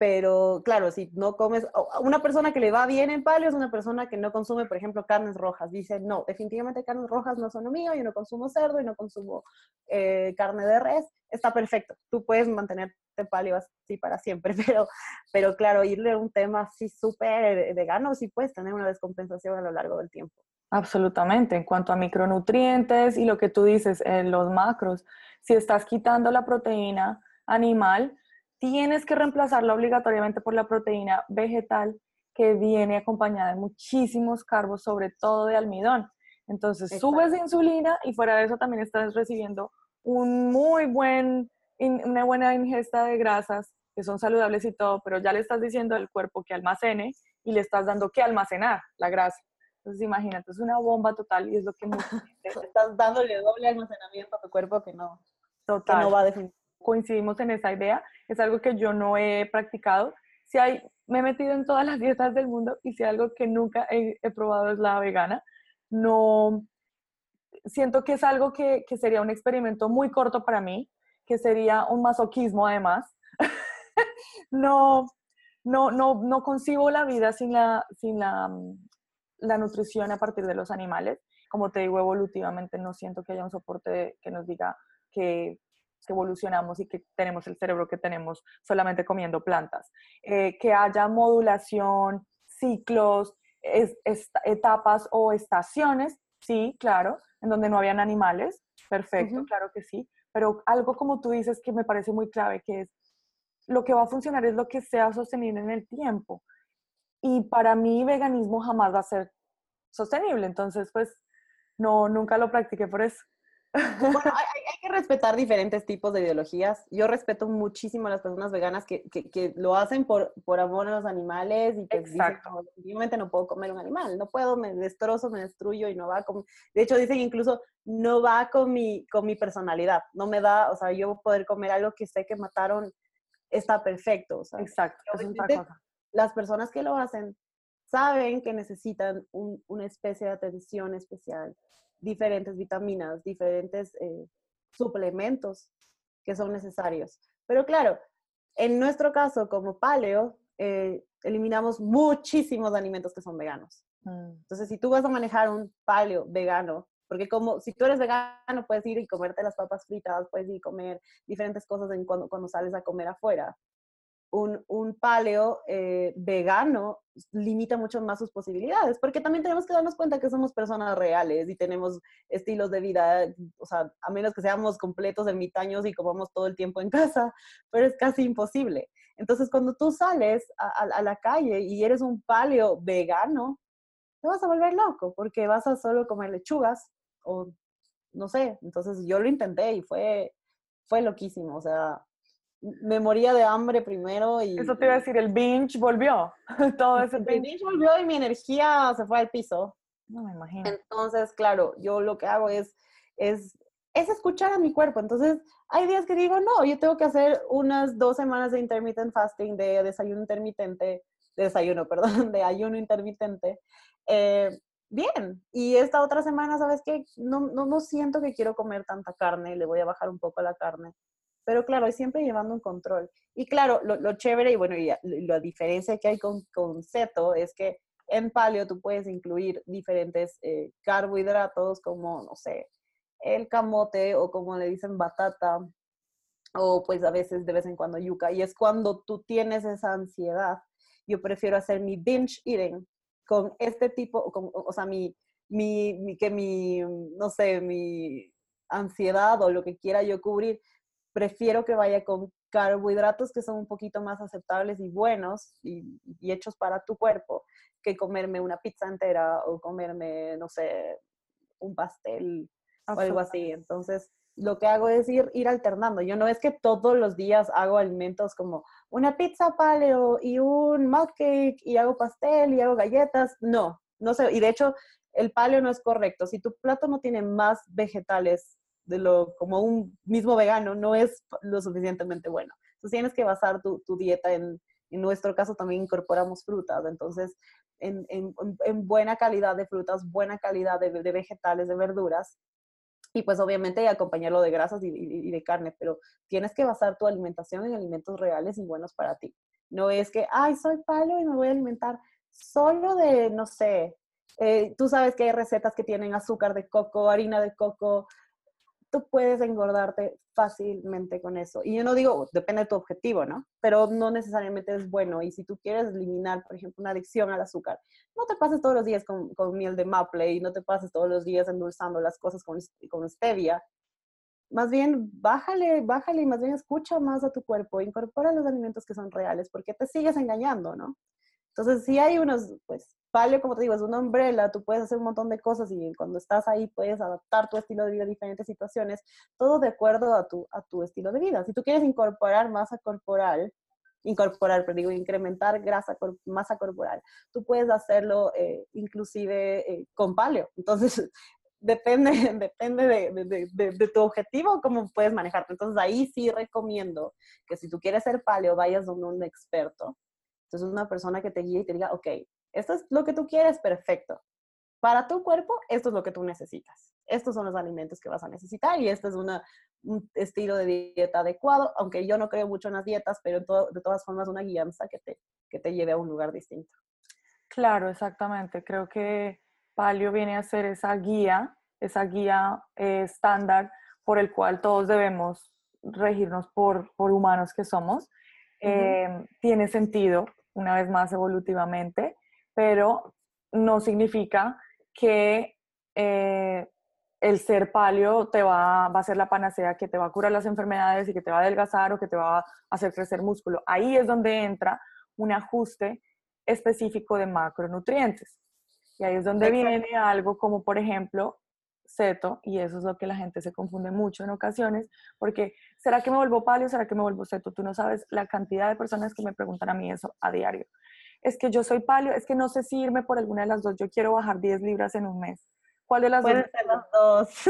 Speaker 2: pero claro, si no comes, una persona que le va bien en paleo es una persona que no consume, por ejemplo, carnes rojas. Dice, no, definitivamente carnes rojas no son lo mío, yo no consumo cerdo y no consumo eh, carne de res. Está perfecto, tú puedes mantenerte paleo así para siempre, pero, pero claro, irle a un tema así súper vegano, sí puedes tener una descompensación a lo largo del tiempo.
Speaker 1: Absolutamente, en cuanto a micronutrientes y lo que tú dices, en los macros, si estás quitando la proteína animal, tienes que reemplazarla obligatoriamente por la proteína vegetal que viene acompañada de muchísimos carbos, sobre todo de almidón. Entonces subes de insulina y fuera de eso también estás recibiendo un muy buen, una buena ingesta de grasas que son saludables y todo, pero ya le estás diciendo al cuerpo que almacene y le estás dando que almacenar la grasa. Entonces imagínate, es una bomba total y es lo que
Speaker 2: estás dándole doble almacenamiento a tu cuerpo que no, total. Que no va a definir
Speaker 1: coincidimos en esa idea, es algo que yo no he practicado. Si hay, me he metido en todas las dietas del mundo y si algo que nunca he, probado es la vegana, no, siento que es algo que, que, sería un experimento muy corto para mí, que sería un masoquismo además. no, no, no, no concibo la vida sin, la, sin la, la nutrición a partir de los animales. Como te digo, evolutivamente no siento que haya un soporte que nos diga que que evolucionamos y que tenemos el cerebro que tenemos solamente comiendo plantas. Eh, que haya modulación, ciclos, etapas o estaciones, sí, claro, en donde no habían animales, perfecto, claro que sí, pero algo como tú dices que me parece muy clave, que es lo que va a funcionar es lo que sea sostenible en el tiempo. Y para mí veganismo jamás va a ser sostenible, entonces pues no, nunca lo practiqué por eso.
Speaker 2: Bueno, respetar diferentes tipos de ideologías. Yo respeto muchísimo a las personas veganas que, que, lo hacen por, por amor a los animales y que Exacto. dicen, no puedo comer un animal, no puedo, me destrozo, me destruyo y no va con... De hecho, dicen incluso, no va con mi, con mi personalidad, no me da, o sea, yo poder comer algo que sé que mataron está perfecto.
Speaker 1: Exacto,
Speaker 2: Las personas que lo hacen saben que necesitan una especie de atención especial diferentes vitaminas, diferentes eh, suplementos que son necesarios. Pero claro, en nuestro caso, como paleo, eh, eliminamos muchísimos alimentos que son veganos. Mm. Entonces, si tú vas a manejar un paleo vegano, porque como si tú eres vegano, puedes ir y comerte las papas fritas, puedes ir y comer diferentes cosas en cuando, cuando sales a comer afuera. Un, un paleo eh, vegano limita mucho más sus posibilidades, porque también tenemos que darnos cuenta que somos personas reales y tenemos estilos de vida, o sea, a menos que seamos completos ermitaños y comamos todo el tiempo en casa, pero es casi imposible. Entonces, cuando tú sales a, la calle y eres un paleo vegano, te vas a volver loco, porque vas a solo comer lechugas o no sé. Entonces, yo lo intenté y fue, fue loquísimo, o sea, me moría de hambre primero y...
Speaker 1: Eso te iba a decir, el binge volvió, todo ese
Speaker 2: binge. El binge volvió y mi energía se fue al piso.
Speaker 1: No me imagino.
Speaker 2: Entonces, claro, yo lo que hago es, es, es escuchar a mi cuerpo. Entonces, hay días que digo, no, yo tengo que hacer unas dos semanas de intermittent fasting, de desayuno intermitente, de desayuno, perdón, de ayuno intermitente. Eh, bien, y esta otra semana, ¿sabes qué? No, no, no siento que quiero comer tanta carne, le voy a bajar un poco la carne pero claro, siempre llevando un control. Y claro, lo, chévere y bueno, y la diferencia que hay con, con Ceto es que en paleo tú puedes incluir diferentes eh, carbohidratos como, no sé, el camote o como le dicen batata o pues a veces de vez en cuando yuca. Y es cuando tú tienes esa ansiedad. Yo prefiero hacer mi binge eating con este tipo, o sea, mi, mi, que mi, no sé, mi ansiedad o lo que quiera yo cubrir prefiero que vaya con carbohidratos que son un poquito más aceptables y buenos y, hechos para tu cuerpo que comerme una pizza entera o comerme, no sé, un pastel o algo así. Entonces, lo que hago es ir, ir alternando. Yo no es que todos los días hago alimentos como una pizza paleo y un mug cake y hago pastel y hago galletas. No, no sé. Y de hecho, el paleo no es correcto. Si tu plato no tiene más vegetales de lo como un mismo vegano no es lo suficientemente bueno. Entonces tienes que basar tu, dieta en, en nuestro caso también incorporamos frutas, entonces en, en, en buena calidad de frutas, buena calidad de, vegetales, de verduras, y pues obviamente acompañarlo de grasas y, y, de carne, pero tienes que basar tu alimentación en alimentos reales y buenos para ti. No es que, ay, soy palo y me voy a alimentar solo de, no sé, eh, tú sabes que hay recetas que tienen azúcar de coco, harina de coco, tú puedes engordarte fácilmente con eso. Y yo no digo, depende de tu objetivo, ¿no? Pero no necesariamente es bueno. Y si tú quieres eliminar, por ejemplo, una adicción al azúcar, no te pases todos los días con, con miel de maple y no te pases todos los días endulzando las cosas con, con stevia. Más bien, bájale, bájale y más bien escucha más a tu cuerpo, incorpora los alimentos que son reales, porque te sigues engañando, ¿no? Entonces, si hay unos, pues, paleo, como te digo, es una umbrella, tú puedes hacer un montón de cosas y cuando estás ahí puedes adaptar tu estilo de vida a diferentes situaciones, todo de acuerdo a tu, a tu estilo de vida. Si tú quieres incorporar masa corporal, incorporar, pero digo, incrementar grasa, masa corporal, tú puedes hacerlo eh, inclusive eh, con paleo. Entonces, depende, depende de, de, de, tu objetivo, cómo puedes manejarte. Entonces, ahí sí recomiendo que si tú quieres ser paleo, vayas donde un experto. Entonces, una persona que te guíe y te diga, ok, esto es lo que tú quieres, perfecto. Para tu cuerpo, esto es lo que tú necesitas. Estos son los alimentos que vas a necesitar y este es una, un estilo de dieta adecuado, aunque yo no creo mucho en las dietas, pero de todas formas una guianza que te, que te lleve a un lugar distinto.
Speaker 1: Claro, exactamente. Creo que Palio viene a ser esa guía, esa guía eh, estándar por el cual todos debemos regirnos por, por humanos que somos. Em, tiene sentido, una vez más, evolutivamente pero no significa que eh, el ser palio te va, va, a ser la panacea que te va a curar las enfermedades y que te va a adelgazar o que te va a hacer crecer músculo. Ahí es donde entra un ajuste específico de macronutrientes. Y ahí es donde viene algo como, por ejemplo, ceto, y eso es lo que la gente se confunde mucho en ocasiones, porque ¿será que me vuelvo palio? ¿Será que me vuelvo ceto? Tú no sabes la cantidad de personas que me preguntan a mí eso a diario es que yo soy palio, es que no sé si irme por alguna de las dos, yo quiero bajar 10 libras en un mes. ¿Cuál de las
Speaker 2: dos? ser las dos.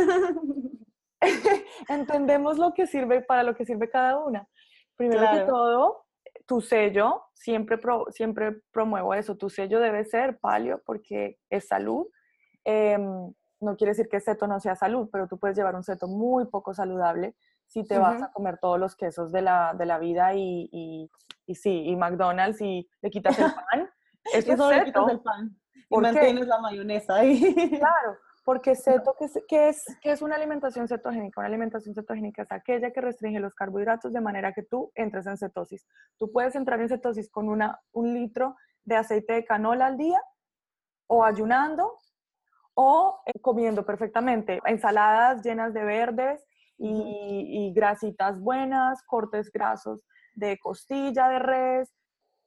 Speaker 1: Entendemos lo que sirve para lo que sirve cada una. Primero que todo, tu sello, siempre, siempre promuevo eso, tu sello debe ser palio porque es salud. Em, no quiere decir que ceto no sea salud, pero tú puedes llevar un ceto muy poco saludable si te vas a comer todos los quesos de la, de la vida y, y, y, sí, y McDonald's y le quitas el pan.
Speaker 2: Eso es le quitas el pan. Y mantienes la mayonesa ahí.
Speaker 1: Claro, Porque ceto, ¿qué es, qué es una alimentación cetogénica? Una alimentación cetogénica es aquella que restringe los carbohidratos de manera que tú entres en cetosis. Tú puedes entrar en cetosis con una, un litro de aceite de canola al día o ayunando o eh, comiendo perfectamente. Ensaladas llenas de verdes y, y grasitas buenas, cortes grasos de costilla, de res.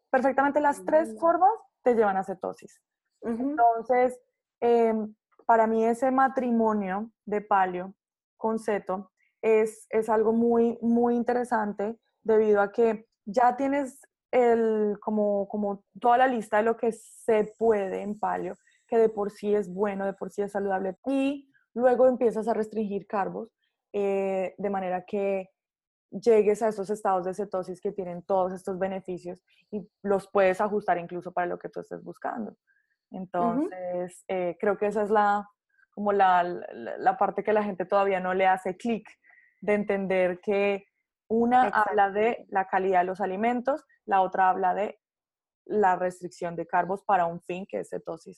Speaker 1: Perfectamente las tres formas te llevan a cetosis. Entonces, em, para mí ese matrimonio de palio con ceto es, es algo muy, muy interesante debido a que ya tienes el, como, como toda la lista de lo que se puede en palio, que de por sí es bueno, de por sí es saludable, y luego empiezas a restringir carbos eh, de manera que llegues a esos estados de cetosis que tienen todos estos beneficios y los puedes ajustar incluso para lo que tú estés buscando. Entonces, eh, creo que esa es la, como la, la, parte que la gente todavía no le hace clic de entender que una habla de la calidad de los alimentos, la otra habla de la restricción de carbos para un fin que es cetosis.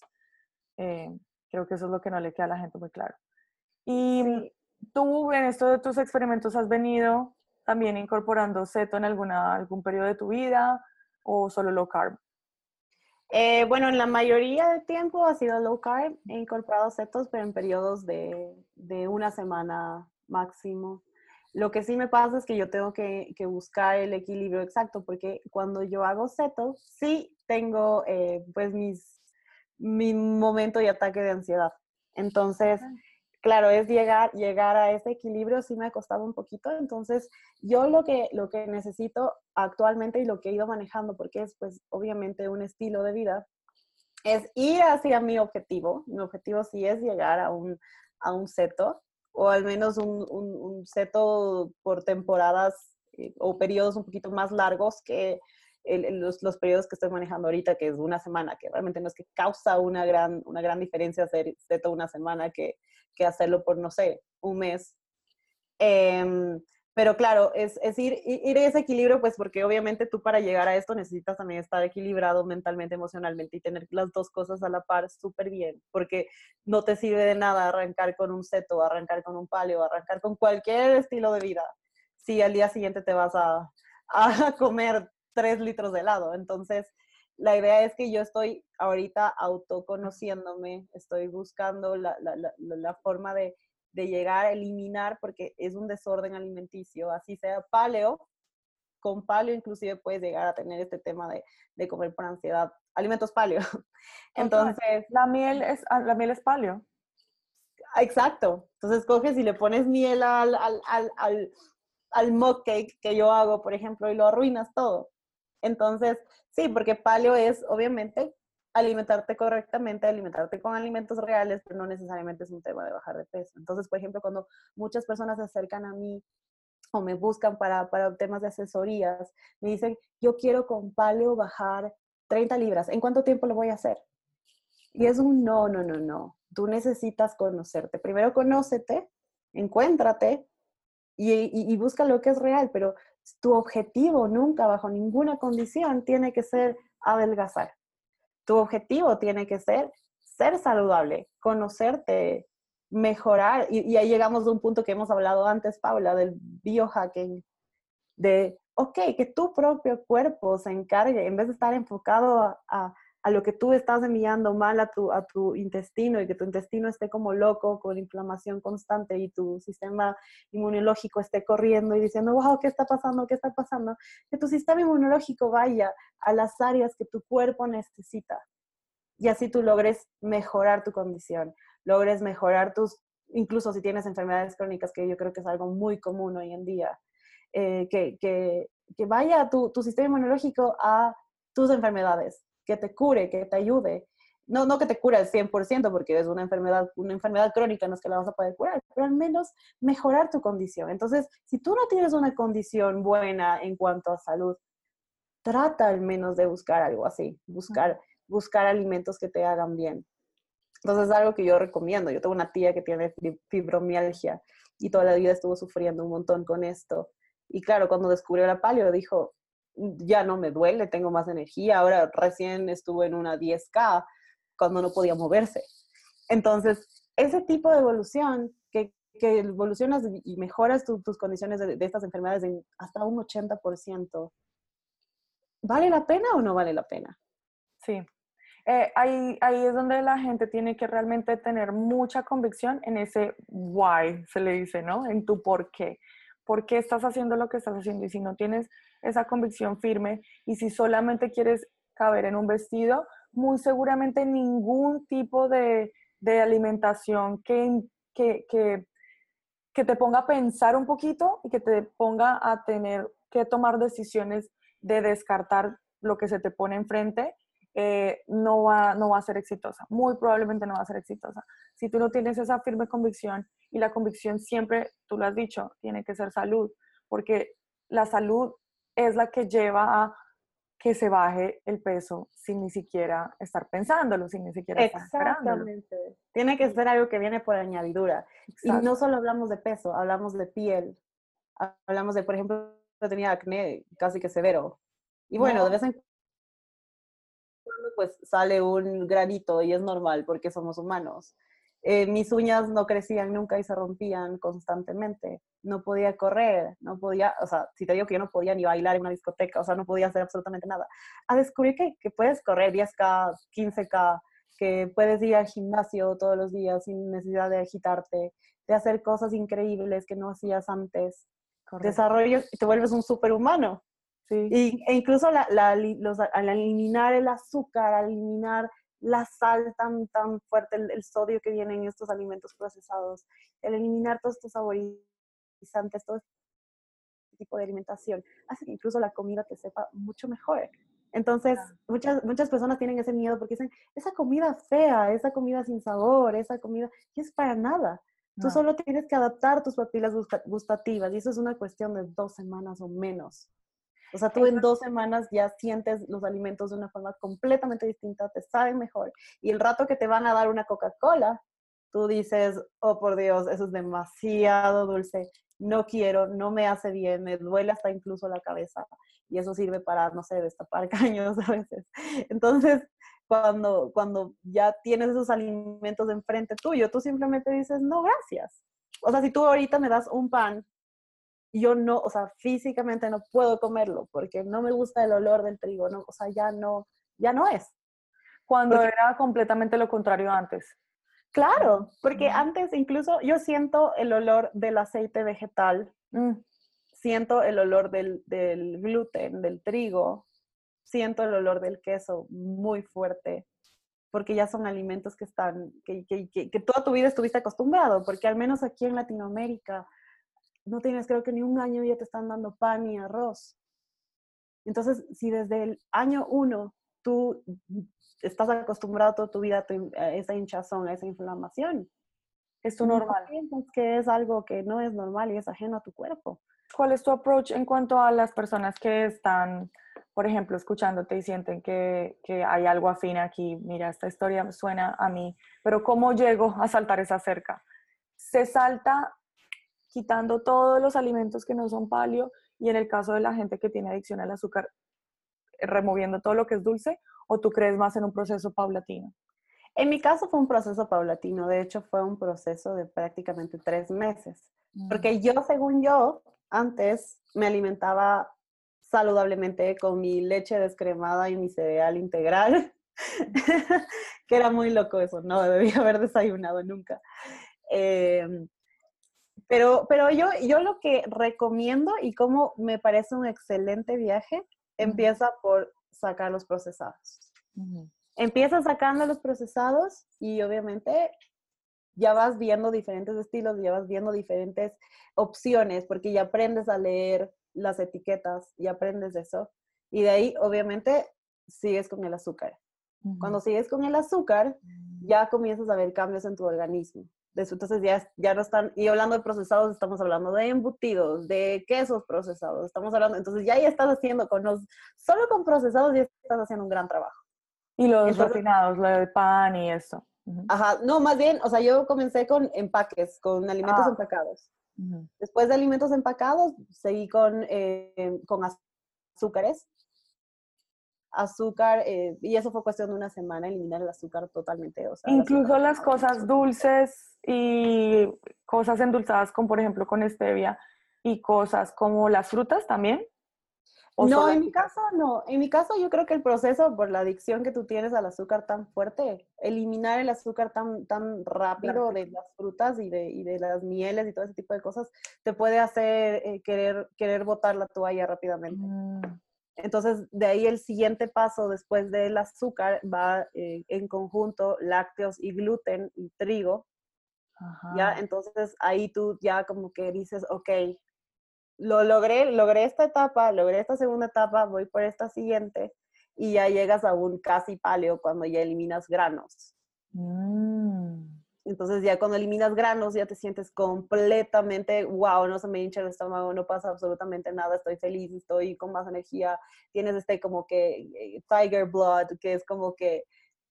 Speaker 1: Eh, creo que eso es lo que no le queda a la gente muy claro. Y tú en esto de tus experimentos has venido también incorporando ceto en alguna, algún periodo de tu vida o solo low carb?
Speaker 2: Eh, bueno, en la mayoría del tiempo ha sido low carb. He incorporado cetos, pero en periodos de, de, una semana máximo. Lo que sí me pasa es que yo tengo que, que buscar el equilibrio exacto, porque cuando yo hago cetos, sí tengo eh, pues mis, mi momento de ataque de ansiedad. Entonces, claro, es llegar, llegar a ese equilibrio, sí me ha costado un poquito. Entonces, yo lo que, lo que necesito actualmente y lo que he ido manejando, porque es pues obviamente un estilo de vida, es ir hacia mi objetivo. Mi objetivo sí es llegar a un, a un seto, o al menos un, un, un seto por temporadas eh, o periodos un poquito más largos que los, los, periodos que estoy manejando ahorita, que es una semana, que realmente no es que causa una gran, una gran diferencia hacer seto una semana que que hacerlo por, no sé, un mes. Em, pero claro, es, es ir, ir a ese equilibrio, pues porque obviamente tú para llegar a esto necesitas también estar equilibrado mentalmente, emocionalmente y tener las dos cosas a la par súper bien, porque no te sirve de nada arrancar con un seto, arrancar con un palio, arrancar con cualquier estilo de vida, si al día siguiente te vas a, a comer tres litros de helado. Entonces, la idea es que yo estoy ahorita autoconociéndome, estoy buscando la, la, la, forma de, de, llegar a eliminar, porque es un desorden alimenticio, así sea paleo, con paleo inclusive puedes llegar a tener este tema de, de comer por ansiedad, alimentos paleo. Entonces...
Speaker 1: La miel es, ah, la miel es paleo.
Speaker 2: Exacto. Entonces coges y le pones miel al, al, al, al, al mug cake que yo hago, por ejemplo, y lo arruinas todo. Entonces, sí, porque paleo es obviamente alimentarte correctamente, alimentarte con alimentos reales, pero no necesariamente es un tema de bajar de peso. Entonces, por ejemplo, cuando muchas personas se acercan a mí o me buscan para, para temas de asesorías, me dicen, yo quiero con paleo bajar 30 libras, ¿en cuánto tiempo lo voy a hacer? Y es un no, no, no, no. Tú necesitas conocerte. Primero conócete, encuéntrate y, y, y busca lo que es real, pero tu objetivo nunca, bajo ninguna condición, tiene que ser adelgazar. Tu objetivo tiene que ser ser saludable, conocerte, mejorar. Y, ahí llegamos a un punto que hemos hablado antes, Paula, del biohacking, de, ok, que tu propio cuerpo se encargue, en vez de estar enfocado a lo que tú estás enviando mal a tu, a tu intestino y que tu intestino esté como loco con inflamación constante y tu sistema inmunológico esté corriendo y diciendo, wow, ¿qué está pasando? ¿Qué está pasando? Que tu sistema inmunológico vaya a las áreas que tu cuerpo necesita y así tú logres mejorar tu condición, logres mejorar tus, incluso si tienes enfermedades crónicas, que yo creo que es algo muy común hoy en día, eh, que, que, que, vaya tu, tu sistema inmunológico a tus enfermedades, que te cure, que te ayude. No, no que te cure al 100% porque es una enfermedad, una enfermedad crónica, no es que la vas a poder curar, pero al menos mejorar tu condición. Entonces, si tú no tienes una condición buena en cuanto a salud, trata al menos de buscar algo así, buscar, buscar alimentos que te hagan bien. Entonces es algo que yo recomiendo. Yo tengo una tía que tiene fibromialgia y toda la vida estuvo sufriendo un montón con esto. Y claro, cuando descubrió la palio, dijo, ya no me duele, tengo más energía. Ahora recién estuve en una 10K cuando no podía moverse. Entonces, ese tipo de evolución que, que evolucionas y mejoras tus condiciones de, estas enfermedades en hasta un 80%, ¿vale la pena o no vale la pena?
Speaker 1: Sí. Eh, ahí, ahí es donde la gente tiene que realmente tener mucha convicción en ese why, se le dice, ¿no? En tu por qué. ¿Por qué estás haciendo lo que estás haciendo? Y si no tienes esa convicción firme y si solamente quieres caber en un vestido, muy seguramente ningún tipo de, de alimentación que, que, que, que, te ponga a pensar un poquito y que te ponga a tener que tomar decisiones de descartar lo que se te pone enfrente, eh, no, va, no va a ser exitosa. Muy probablemente no va a ser exitosa. Si tú no tienes esa firme convicción, y la convicción siempre, tú lo has dicho, tiene que ser salud, porque la salud es la que lleva a que se baje el peso sin ni siquiera estar pensándolo, sin ni siquiera estar Exactamente.
Speaker 2: Tiene que ser algo que viene por añadidura. Y no solo hablamos de peso, hablamos de piel. Hablamos de, por ejemplo, yo tenía acné casi que severo. Y bueno, de vez en cuando pues sale un granito y es normal porque somos humanos. Eh, mis uñas no crecían nunca y se rompían constantemente. No podía correr, no podía, o sea, si te digo que yo no podía ni bailar en una discoteca, o sea, no podía hacer absolutamente nada. A descubrir que, que puedes correr 10K, 15K, que puedes ir al gimnasio todos los días sin necesidad de agitarte, de hacer cosas increíbles que no hacías antes. Desarrollo y te vuelves un superhumano. Sí. Y, e incluso la, la, los, al eliminar el azúcar, al eliminar la sal tan, tan fuerte, el, sodio que viene en estos alimentos procesados, el eliminar todos estos saborizantes, todo este tipo de alimentación, hace que incluso la comida te sepa mucho mejor. Entonces, muchas, muchas personas tienen ese miedo porque dicen, esa comida fea, esa comida sin sabor, esa comida, y es para nada. Tú solo tienes que adaptar tus papilas gustativas y eso es una cuestión de dos semanas o menos. O sea, tú en dos semanas ya sientes los alimentos de una forma completamente distinta, te saben mejor. Y el rato que te van a dar una Coca-Cola, tú dices, oh por Dios, eso es demasiado dulce, no quiero, no me hace bien, me duele hasta incluso la cabeza. Y eso sirve para, no sé, destapar caños a veces. Entonces, cuando, cuando ya tienes esos alimentos enfrente tuyo, tú simplemente dices, no, gracias. O sea, si tú ahorita me das un pan yo no, o sea, físicamente no puedo comerlo porque no me gusta el olor del trigo, no, o sea, ya no, ya no es.
Speaker 1: Cuando era completamente lo contrario antes.
Speaker 2: Claro, porque antes incluso yo siento el olor del aceite vegetal, mm. siento el olor del, del, gluten, del trigo, siento el olor del queso muy fuerte, porque ya son alimentos que están, que, que, que, que toda tu vida estuviste acostumbrado, porque al menos aquí en Latinoamérica no tienes creo que ni un año ya te están dando pan y arroz. Entonces, si desde el año uno tú estás acostumbrado toda tu vida a esa hinchazón, a esa inflamación,
Speaker 1: es tu normal.
Speaker 2: Piensas que es algo que no es normal y es ajeno a tu cuerpo.
Speaker 1: ¿Cuál es tu approach en cuanto a las personas que están, por ejemplo, escuchándote y sienten que, que hay algo afín aquí? Mira, esta historia suena a mí, pero ¿cómo llego a saltar esa cerca? ¿Se salta quitando todos los alimentos que no son palio y en el caso de la gente que tiene adicción al azúcar, eh, removiendo todo lo que es dulce o tú crees más en un proceso paulatino?
Speaker 2: En mi caso fue un proceso paulatino, de hecho fue un proceso de prácticamente tres meses, mm. porque yo, según yo, antes me alimentaba saludablemente con mi leche descremada y mi cereal integral, que era muy loco eso, no debía haber desayunado nunca. Eh, pero, pero yo, yo lo que recomiendo y como me parece un excelente viaje, empieza por sacar los procesados. Empieza sacando los procesados y obviamente ya vas viendo diferentes estilos, ya vas viendo diferentes opciones, porque ya aprendes a leer las etiquetas y aprendes eso. Y de ahí, obviamente, sigues con el azúcar. Cuando sigues con el azúcar, ya comienzas a ver cambios en tu organismo entonces ya, ya no están, y hablando de procesados, estamos hablando de embutidos, de quesos procesados, estamos hablando, entonces ya ya estás haciendo con los, solo con procesados ya estás haciendo un gran trabajo.
Speaker 1: Y los refinados, lo de pan y eso.
Speaker 2: Ajá, no, más bien, o sea, yo comencé con empaques, con alimentos ah. empacados. Después de alimentos empacados, seguí con, eh, con azúcares. Azúcar, eh, y eso fue cuestión de una semana, eliminar el azúcar totalmente. O sea,
Speaker 1: Incluso las cosas dulces y cosas endulzadas, como por ejemplo con stevia, y cosas como las frutas también.
Speaker 2: No, en mi caso no. En mi caso yo creo que el proceso por la adicción que tú tienes al azúcar tan fuerte, eliminar el azúcar tan, tan rápido de las frutas y de, y de las mieles y todo ese tipo de cosas, te puede hacer eh, querer, querer botar la toalla rápidamente. Mm. Entonces, de ahí el siguiente paso después del azúcar va eh, en conjunto lácteos y gluten y trigo. Ya, entonces ahí tú ya como que dices, ok, lo logré, logré esta etapa, logré esta segunda etapa, voy por esta siguiente y ya llegas a un casi paleo cuando ya eliminas granos. Mm. Entonces ya cuando eliminas granos ya te sientes completamente, wow, no se me hincha el estómago, no pasa absolutamente nada, estoy feliz, estoy con más energía, tienes este como que eh, tiger blood, que es como que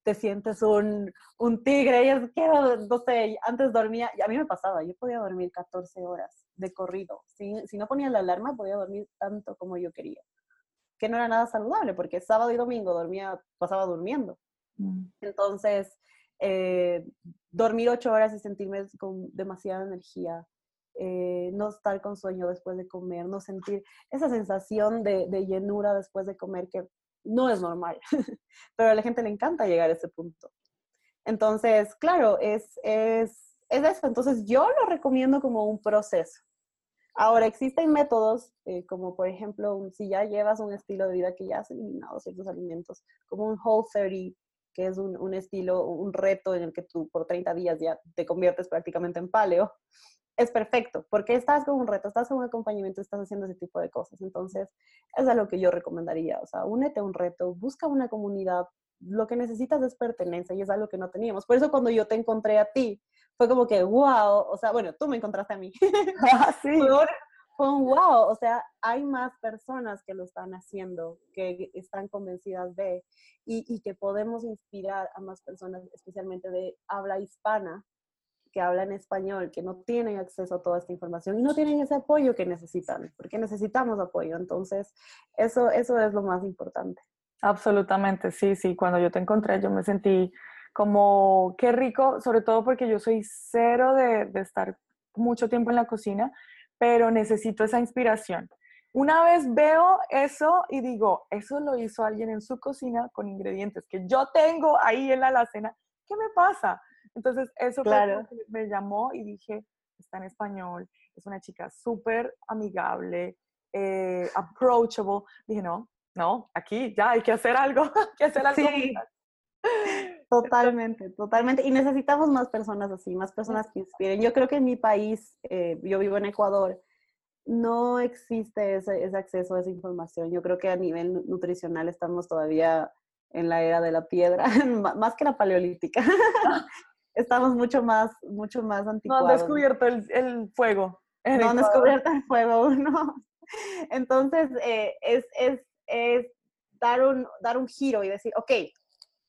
Speaker 2: te sientes un, un tigre y es que, no sé, antes dormía, a mí me pasaba, yo podía dormir 14 horas de corrido, si, si no ponía la alarma podía dormir tanto como yo quería, que no era nada saludable porque sábado y domingo dormía, pasaba durmiendo. Mm. Entonces, eh, dormir ocho horas y sentirme con demasiada energía, eh, no estar con sueño después de comer, no sentir esa sensación de, llenura después de comer que no es normal, pero a la gente le encanta llegar a ese punto. Entonces, claro, es, es, es eso. Entonces, yo lo recomiendo como un proceso. Ahora, existen métodos, eh, como por ejemplo, si ya llevas un estilo de vida que ya has eliminado ciertos alimentos, como un Whole 30, que es un, estilo, un reto en el que tú por 30 días ya te conviertes prácticamente en paleo, es perfecto, porque estás con un reto, estás con un acompañamiento, estás haciendo ese tipo de cosas. Entonces, es a lo que yo recomendaría. O sea, únete a un reto, busca una comunidad. Lo que necesitas es pertenencia y es algo que no teníamos. Por eso cuando yo te encontré a ti, fue como que, wow, o sea, bueno, tú me encontraste a mí.
Speaker 1: Ah, sí
Speaker 2: un wow, o sea, hay más personas que lo están haciendo, que están convencidas de, y, que podemos inspirar a más personas, especialmente de habla hispana, que hablan español, que no tienen acceso a toda esta información y no tienen ese apoyo que necesitan, porque necesitamos apoyo. Entonces, eso, eso es lo más importante.
Speaker 1: Absolutamente, sí, sí. Cuando yo te encontré, yo me sentí como, qué rico, sobre todo porque yo soy cero de estar mucho tiempo en la cocina pero necesito esa inspiración. Una vez veo eso y digo, eso lo hizo alguien en su cocina con ingredientes que yo tengo ahí en la alacena, ¿qué me pasa? Entonces, eso me llamó y dije, está en español, es una chica súper amigable, eh, approachable. Dije, no, no, aquí ya hay que hacer algo, hay que hacer algo. Sí.
Speaker 2: Totalmente, totalmente. Y necesitamos más personas así, más personas que inspiren. Yo creo que en mi país, eh, yo vivo en Ecuador, no existe ese, ese, acceso a esa información. Yo creo que a nivel nutricional estamos todavía en la era de la piedra, más que la paleolítica. estamos mucho más, mucho más anticuados.
Speaker 1: No han descubierto el, el fuego.
Speaker 2: No han descubierto el fuego, no. Entonces, eh, es, es, es dar, un, dar un giro y decir, ok,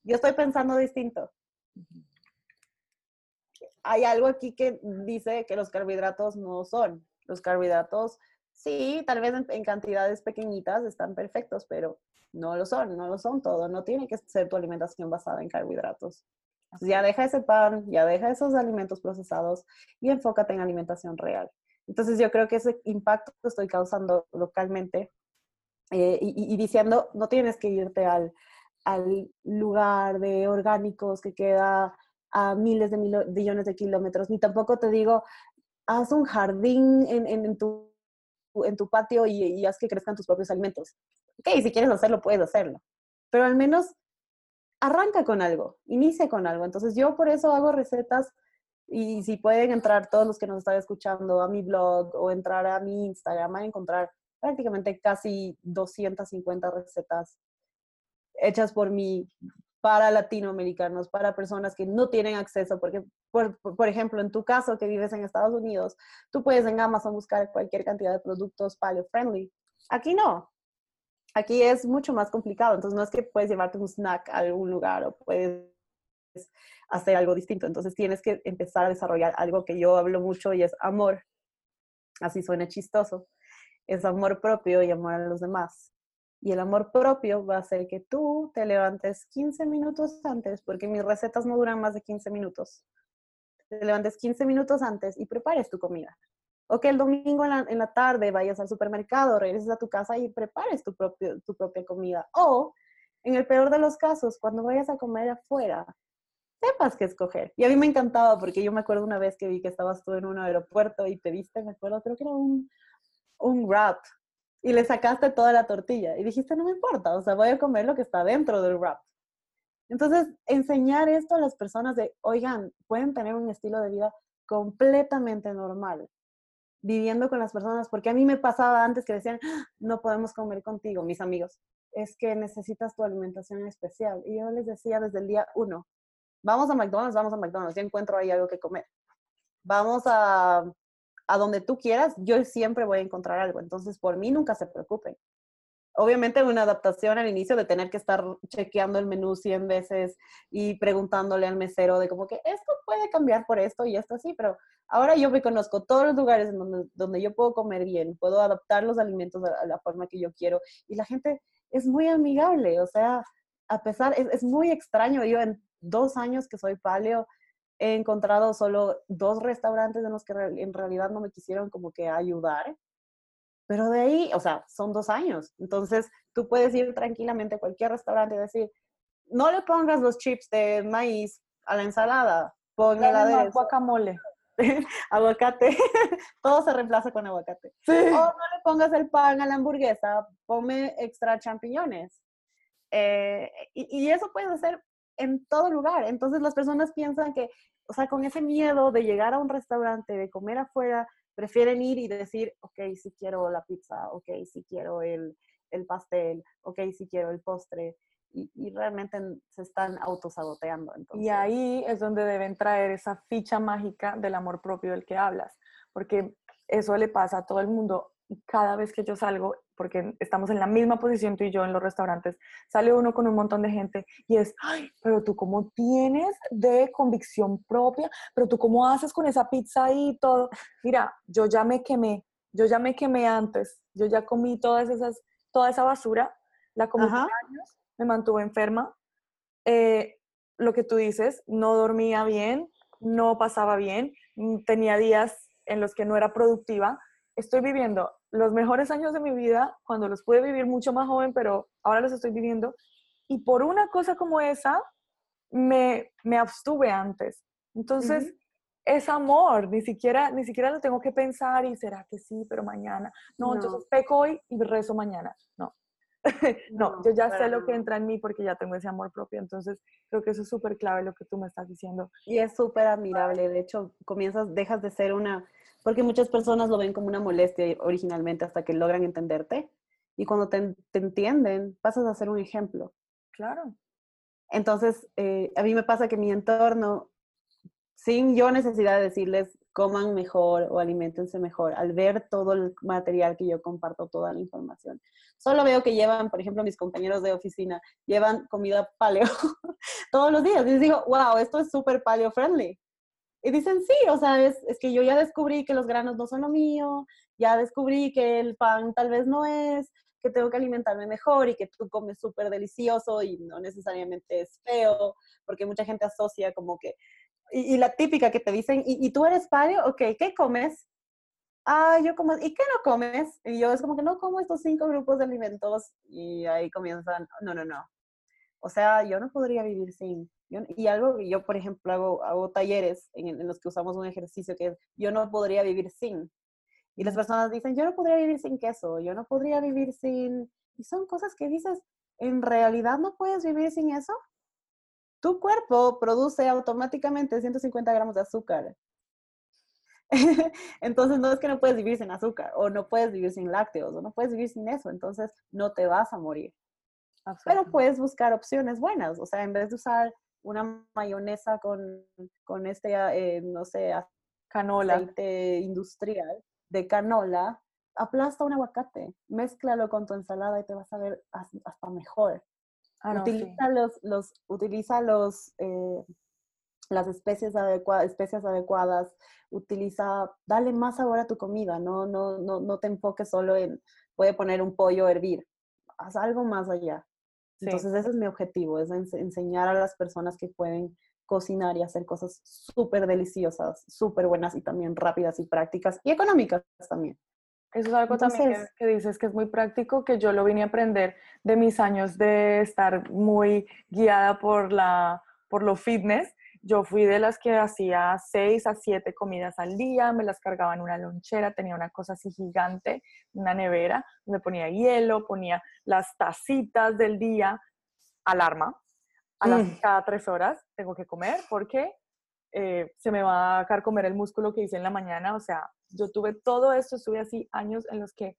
Speaker 2: yo estoy pensando distinto. Hay algo aquí que dice que los carbohidratos no son. Los carbohidratos, sí, tal vez en, cantidades pequeñitas están perfectos, pero no lo son, no lo son todo. No tiene que ser tu alimentación basada en carbohidratos. ya deja ese pan, ya deja esos alimentos procesados y enfócate en alimentación real. Entonces yo creo que ese impacto que estoy causando localmente eh, y, diciendo, no tienes que irte al, al lugar de orgánicos que queda a miles de millones de kilómetros, ni tampoco te digo, haz un jardín en, tu, en tu patio y, y, haz que crezcan tus propios alimentos. Ok, si quieres hacerlo, puedes hacerlo, pero al menos arranca con algo, inicia con algo. Entonces yo por eso hago recetas y si pueden entrar todos los que nos están escuchando a mi blog o entrar a mi Instagram, van a encontrar prácticamente casi 250 recetas hechas por mí para latinoamericanos, para personas que no tienen acceso, porque, por, por, ejemplo, en tu caso que vives en Estados Unidos, tú puedes en Amazon buscar cualquier cantidad de productos paleo friendly. Aquí no. Aquí es mucho más complicado, entonces no es que puedes llevarte un snack a algún lugar o puedes hacer algo distinto, entonces tienes que empezar a desarrollar algo que yo hablo mucho y es amor. Así suena chistoso. Es amor propio y amor a los demás Y el amor propio va a hacer que tú te levantes 15 minutos antes, porque mis recetas no duran más de 15 minutos. Te levantes 15 minutos antes y prepares tu comida. O que el domingo en la, tarde vayas al supermercado, regreses a tu casa y prepares tu, propio, tu propia comida. O, en el peor de los casos, cuando vayas a comer afuera, sepas qué escoger. Y a mí me encantaba porque yo me acuerdo una vez que vi que estabas tú en un aeropuerto y pediste, me acuerdo, creo que era un, un wrap y le sacaste toda la tortilla y dijiste, no me importa, o sea, voy a comer lo que está dentro del wrap. Entonces, enseñar esto a las personas de, oigan, pueden tener un estilo de vida completamente normal, viviendo con las personas, porque a mí me pasaba antes que decían, ah, no podemos comer contigo, mis amigos, es que necesitas tu alimentación especial. Y yo les decía desde el día uno, vamos a McDonald's, vamos a McDonald's, ya encuentro ahí algo que comer. Vamos a, a donde tú quieras, yo siempre voy a encontrar algo. Entonces, por mí nunca se preocupen obviamente una adaptación al inicio de tener que estar chequeando el menú 100 veces y preguntándole al mesero de como que esto puede cambiar por esto y esto así, pero ahora yo me conozco todos los lugares en donde, donde yo puedo comer bien, puedo adaptar los alimentos a, la forma que yo quiero y la gente es muy amigable, o sea, a pesar, es, es muy extraño, yo en dos años que soy paleo, he encontrado solo dos restaurantes en los que en realidad no me quisieron como que ayudar pero de ahí, o sea, son dos años. Entonces, tú puedes ir tranquilamente a cualquier restaurante y decir, no le pongas los chips de maíz a la ensalada,
Speaker 1: póngala de guacamole.
Speaker 2: aguacate, todo se reemplaza con aguacate. O no le pongas el pan a la hamburguesa, ponme extra champiñones. Eh, y, y, eso puedes hacer en todo lugar. Entonces las personas piensan que, o sea, con ese miedo de llegar a un restaurante, de comer afuera, prefieren ir y decir, ok, si quiero la pizza, ok, si quiero el, el pastel, ok, si quiero el postre. Y, y, realmente se están autosaboteando.
Speaker 1: Y ahí es donde deben traer esa ficha mágica del amor propio del que hablas, porque eso le pasa a todo el mundo. Y cada vez que yo salgo, porque estamos en la misma posición tú y yo en los restaurantes, sale uno con un montón de gente y es, ay, pero tú cómo tienes de convicción propia, pero tú cómo haces con esa pizza y todo. Mira, yo ya me quemé, yo ya me quemé antes, yo ya comí todas esas, toda esa basura, la comí por años, me mantuve enferma. Eh, lo que tú dices, no dormía bien, no pasaba bien, mm, tenía días en los que no era productiva, estoy viviendo los mejores años de mi vida cuando los pude vivir mucho más joven, pero ahora los estoy viviendo. Y por una cosa como esa, me, me abstuve antes. Entonces, es amor, ni siquiera, ni siquiera lo tengo que pensar y será que sí, pero mañana. No, entonces peco hoy y rezo mañana. No. no, yo ya sé lo que entra en mí porque ya tengo ese amor propio. Entonces, creo que eso es súper clave lo que tú me estás diciendo.
Speaker 2: Y es súper admirable. De hecho, comienzas, dejas de ser una porque muchas personas lo ven como una molestia originalmente hasta que logran entenderte. Y cuando te, entienden, pasas a ser un ejemplo.
Speaker 1: Claro.
Speaker 2: Entonces, eh, a mí me pasa que mi entorno, sin yo necesidad de decirles coman mejor o alimentense mejor, al ver todo el material que yo comparto, toda la información. Solo veo que llevan, por ejemplo, mis compañeros de oficina, llevan comida paleo todos los días. Y les digo, wow, esto es súper paleo friendly. Y dicen, sí, o sea, es, es, que yo ya descubrí que los granos no son lo mío, ya descubrí que el pan tal vez no es, que tengo que alimentarme mejor y que tú comes súper delicioso y no necesariamente es feo, porque mucha gente asocia como que, y, la típica que te dicen, ¿y, tú eres paleo? Ok, ¿qué comes? Ah, yo como, ¿y qué no comes? Y yo es como que no como estos cinco grupos de alimentos y ahí comienzan, no, no, no. O sea, yo no podría vivir sin, y algo que yo, por ejemplo, hago, hago talleres en, los que usamos un ejercicio que es, yo no podría vivir sin. Y las personas dicen, yo no podría vivir sin queso, yo no podría vivir sin... Y son cosas que dices, ¿en realidad no puedes vivir sin eso? Tu cuerpo produce automáticamente 150 gramos de azúcar. Entonces no es que no puedes vivir sin azúcar o no puedes vivir sin lácteos o no puedes vivir sin eso. Entonces no te vas a morir. Pero puedes buscar opciones buenas. O sea, en vez de usar una mayonesa con, con este, eh, no sé,
Speaker 1: canola.
Speaker 2: aceite industrial de canola, aplasta un aguacate, mézclalo con tu ensalada y te vas a ver hasta mejor. Ah, utiliza los, los, utiliza los, eh, las especies, adecuadas, especias adecuadas, utiliza, dale más sabor a tu comida, no, no, no, no te enfoques solo en, voy a poner un pollo a hervir. haz algo más allá. Entonces ese es mi objetivo, es enseñar a las personas que pueden cocinar y hacer cosas súper deliciosas, súper buenas y también rápidas y prácticas y económicas también.
Speaker 1: Eso es algo también que, dices que es muy práctico, que yo lo vine a aprender de mis años de estar muy guiada por, la, por lo fitness. Yo fui de las que hacía seis a siete comidas al día, me las cargaba en una lonchera, tenía una cosa así gigante, una nevera, me ponía hielo, ponía las tacitas del día, alarma, a las, mm. cada tres horas tengo que comer porque eh, se me va a carcomer el músculo que hice en la mañana, o sea, yo tuve todo esto, estuve así años en los que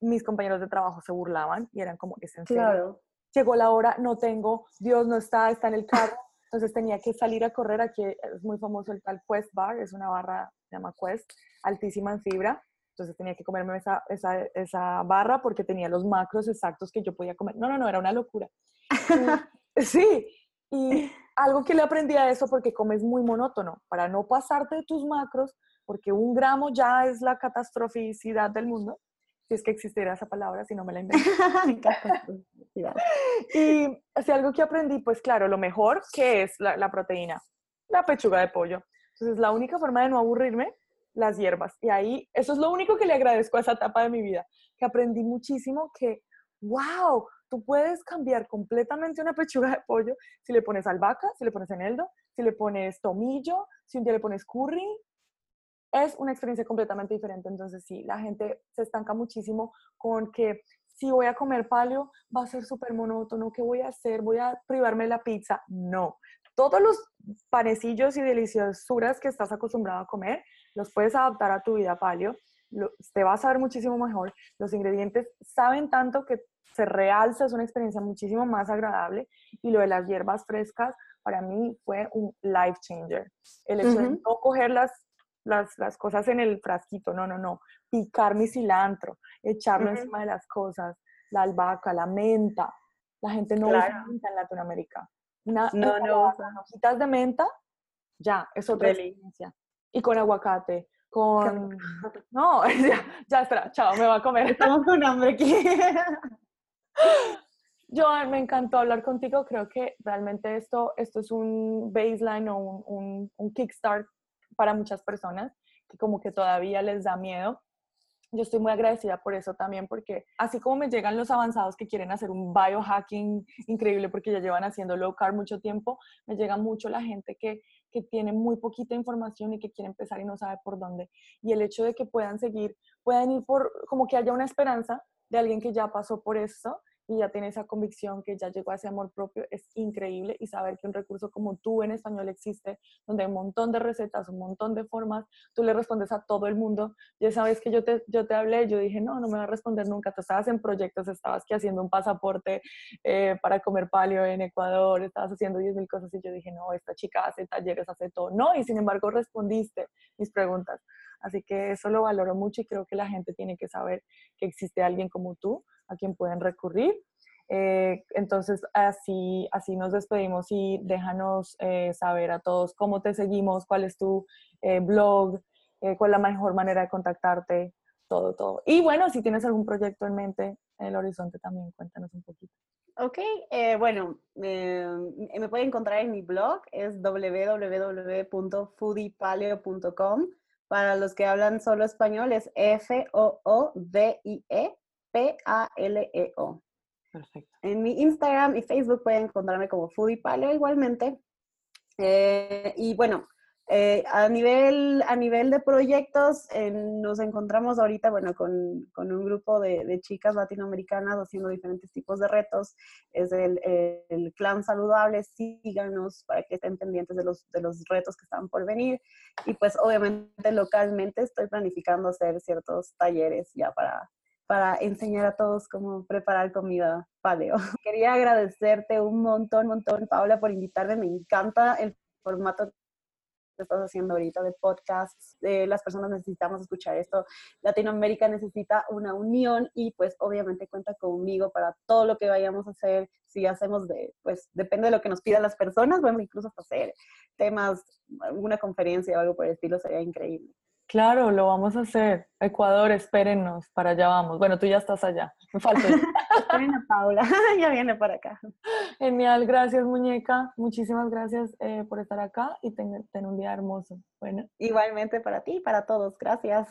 Speaker 1: mis compañeros de trabajo se burlaban y eran como, ¿es en Claro. Llegó la hora, no tengo, Dios no está, está en el carro. Entonces tenía que salir a correr. Aquí es muy famoso el tal Quest Bar, es una barra, se llama Quest, altísima en fibra. Entonces tenía que comerme esa, esa, esa barra porque tenía los macros exactos que yo podía comer. No, no, no, era una locura. sí, y algo que le aprendí a eso porque comes muy monótono. Para no pasarte de tus macros, porque un gramo ya es la catastroficidad del mundo, si es que existiera esa palabra, si no me la y así algo que aprendí, pues claro, lo mejor que es la, la, proteína, la pechuga de pollo. Entonces, la única forma de no aburrirme, las hierbas. Y ahí, eso es lo único que le agradezco a esa etapa de mi vida, que aprendí muchísimo que, wow, tú puedes cambiar completamente una pechuga de pollo si le pones albahaca, si le pones eneldo, si le pones tomillo, si un día le pones curry, es una experiencia completamente diferente. Entonces, sí, la gente se estanca muchísimo con que si voy a comer paleo, va a ser súper monótono, ¿qué voy a hacer? ¿Voy a privarme la pizza? No. Todos los panecillos y deliciosuras que estás acostumbrado a comer, los puedes adaptar a tu vida paleo. te vas a ver muchísimo mejor. Los ingredientes saben tanto que se realza, es una experiencia muchísimo más agradable. Y lo de las hierbas frescas, para mí fue un life changer. El hecho de no cogerlas las, las, cosas en el frasquito, no, no, no. Picar mi cilantro, echarlo encima de las cosas, la albahaca, la menta. La gente no usa menta en Latinoamérica. Una, no, no. hojitas de menta, ya, es otra experiencia. Y con aguacate, con... No, ya, ya, espera, chao, me va a comer.
Speaker 2: Estamos con hambre aquí.
Speaker 1: Joan, me encantó hablar contigo. Creo que realmente esto, esto es un baseline o un, un, un kickstart para muchas personas que como que todavía les da miedo. Yo estoy muy agradecida por eso también, porque así como me llegan los avanzados que quieren hacer un biohacking increíble porque ya llevan haciendo low carb mucho tiempo, me llega mucho la gente que, que tiene muy poquita información y que quiere empezar y no sabe por dónde. Y el hecho de que puedan seguir, puedan ir por, como que haya una esperanza de alguien que ya pasó por esto y ya tiene esa convicción que ya llegó a ese amor propio, es increíble y saber que un recurso como tú en español existe, donde hay un montón de recetas, un montón de formas, tú le respondes a todo el mundo. Ya sabes que yo te, yo te hablé, yo dije, no, no me va a responder nunca, tú estabas en proyectos, estabas que haciendo un pasaporte eh, para comer palio en Ecuador, estabas haciendo 10.000 cosas y yo dije, no, esta chica hace talleres, hace todo. No, y sin embargo respondiste mis preguntas. Así que eso lo valoro mucho y creo que la gente tiene que saber que existe alguien como tú a quien pueden recurrir. Eh, entonces, así, así nos despedimos y déjanos eh, saber a todos cómo te seguimos, cuál es tu eh, blog, cuál es la mejor manera de contactarte, todo, todo. Y bueno, si tienes algún proyecto en mente en el horizonte también, cuéntanos un poquito.
Speaker 2: Ok, bueno, me pueden encontrar en mi blog, es www.foodiepaleo.com. Para los que hablan solo español es F-O-O-D-I-E P-A-L-E-O. Perfecto. En mi Instagram y Facebook pueden encontrarme como Foodie Paleo igualmente. Eh, y bueno, eh, a, nivel, a nivel de proyectos, nos encontramos ahorita, bueno, con, con un grupo de, de, chicas latinoamericanas haciendo diferentes tipos de retos. Es el, el, clan saludable, síganos para que estén pendientes de los, de los retos que están por venir. Y pues obviamente localmente estoy planificando hacer ciertos talleres ya para, para enseñar a todos cómo preparar comida paleo. Quería agradecerte un montón, montón, Paula, por invitarme. Me encanta el formato estás haciendo ahorita de podcasts. las personas necesitamos escuchar esto. Latinoamérica necesita una unión y pues obviamente cuenta conmigo para todo lo que vayamos a hacer. Si hacemos de, pues depende de lo que nos pidan las personas, bueno, incluso hasta hacer temas, alguna conferencia o algo por el estilo sería increíble.
Speaker 1: Claro, lo vamos a hacer. Ecuador, espérennos, para allá vamos. Bueno, tú ya estás allá. Me falta.
Speaker 2: viene Paula, ya viene para acá.
Speaker 1: Genial, gracias muñeca. Muchísimas gracias eh, por estar acá y tener un día hermoso. Bueno.
Speaker 2: Igualmente para ti y para todos. Gracias.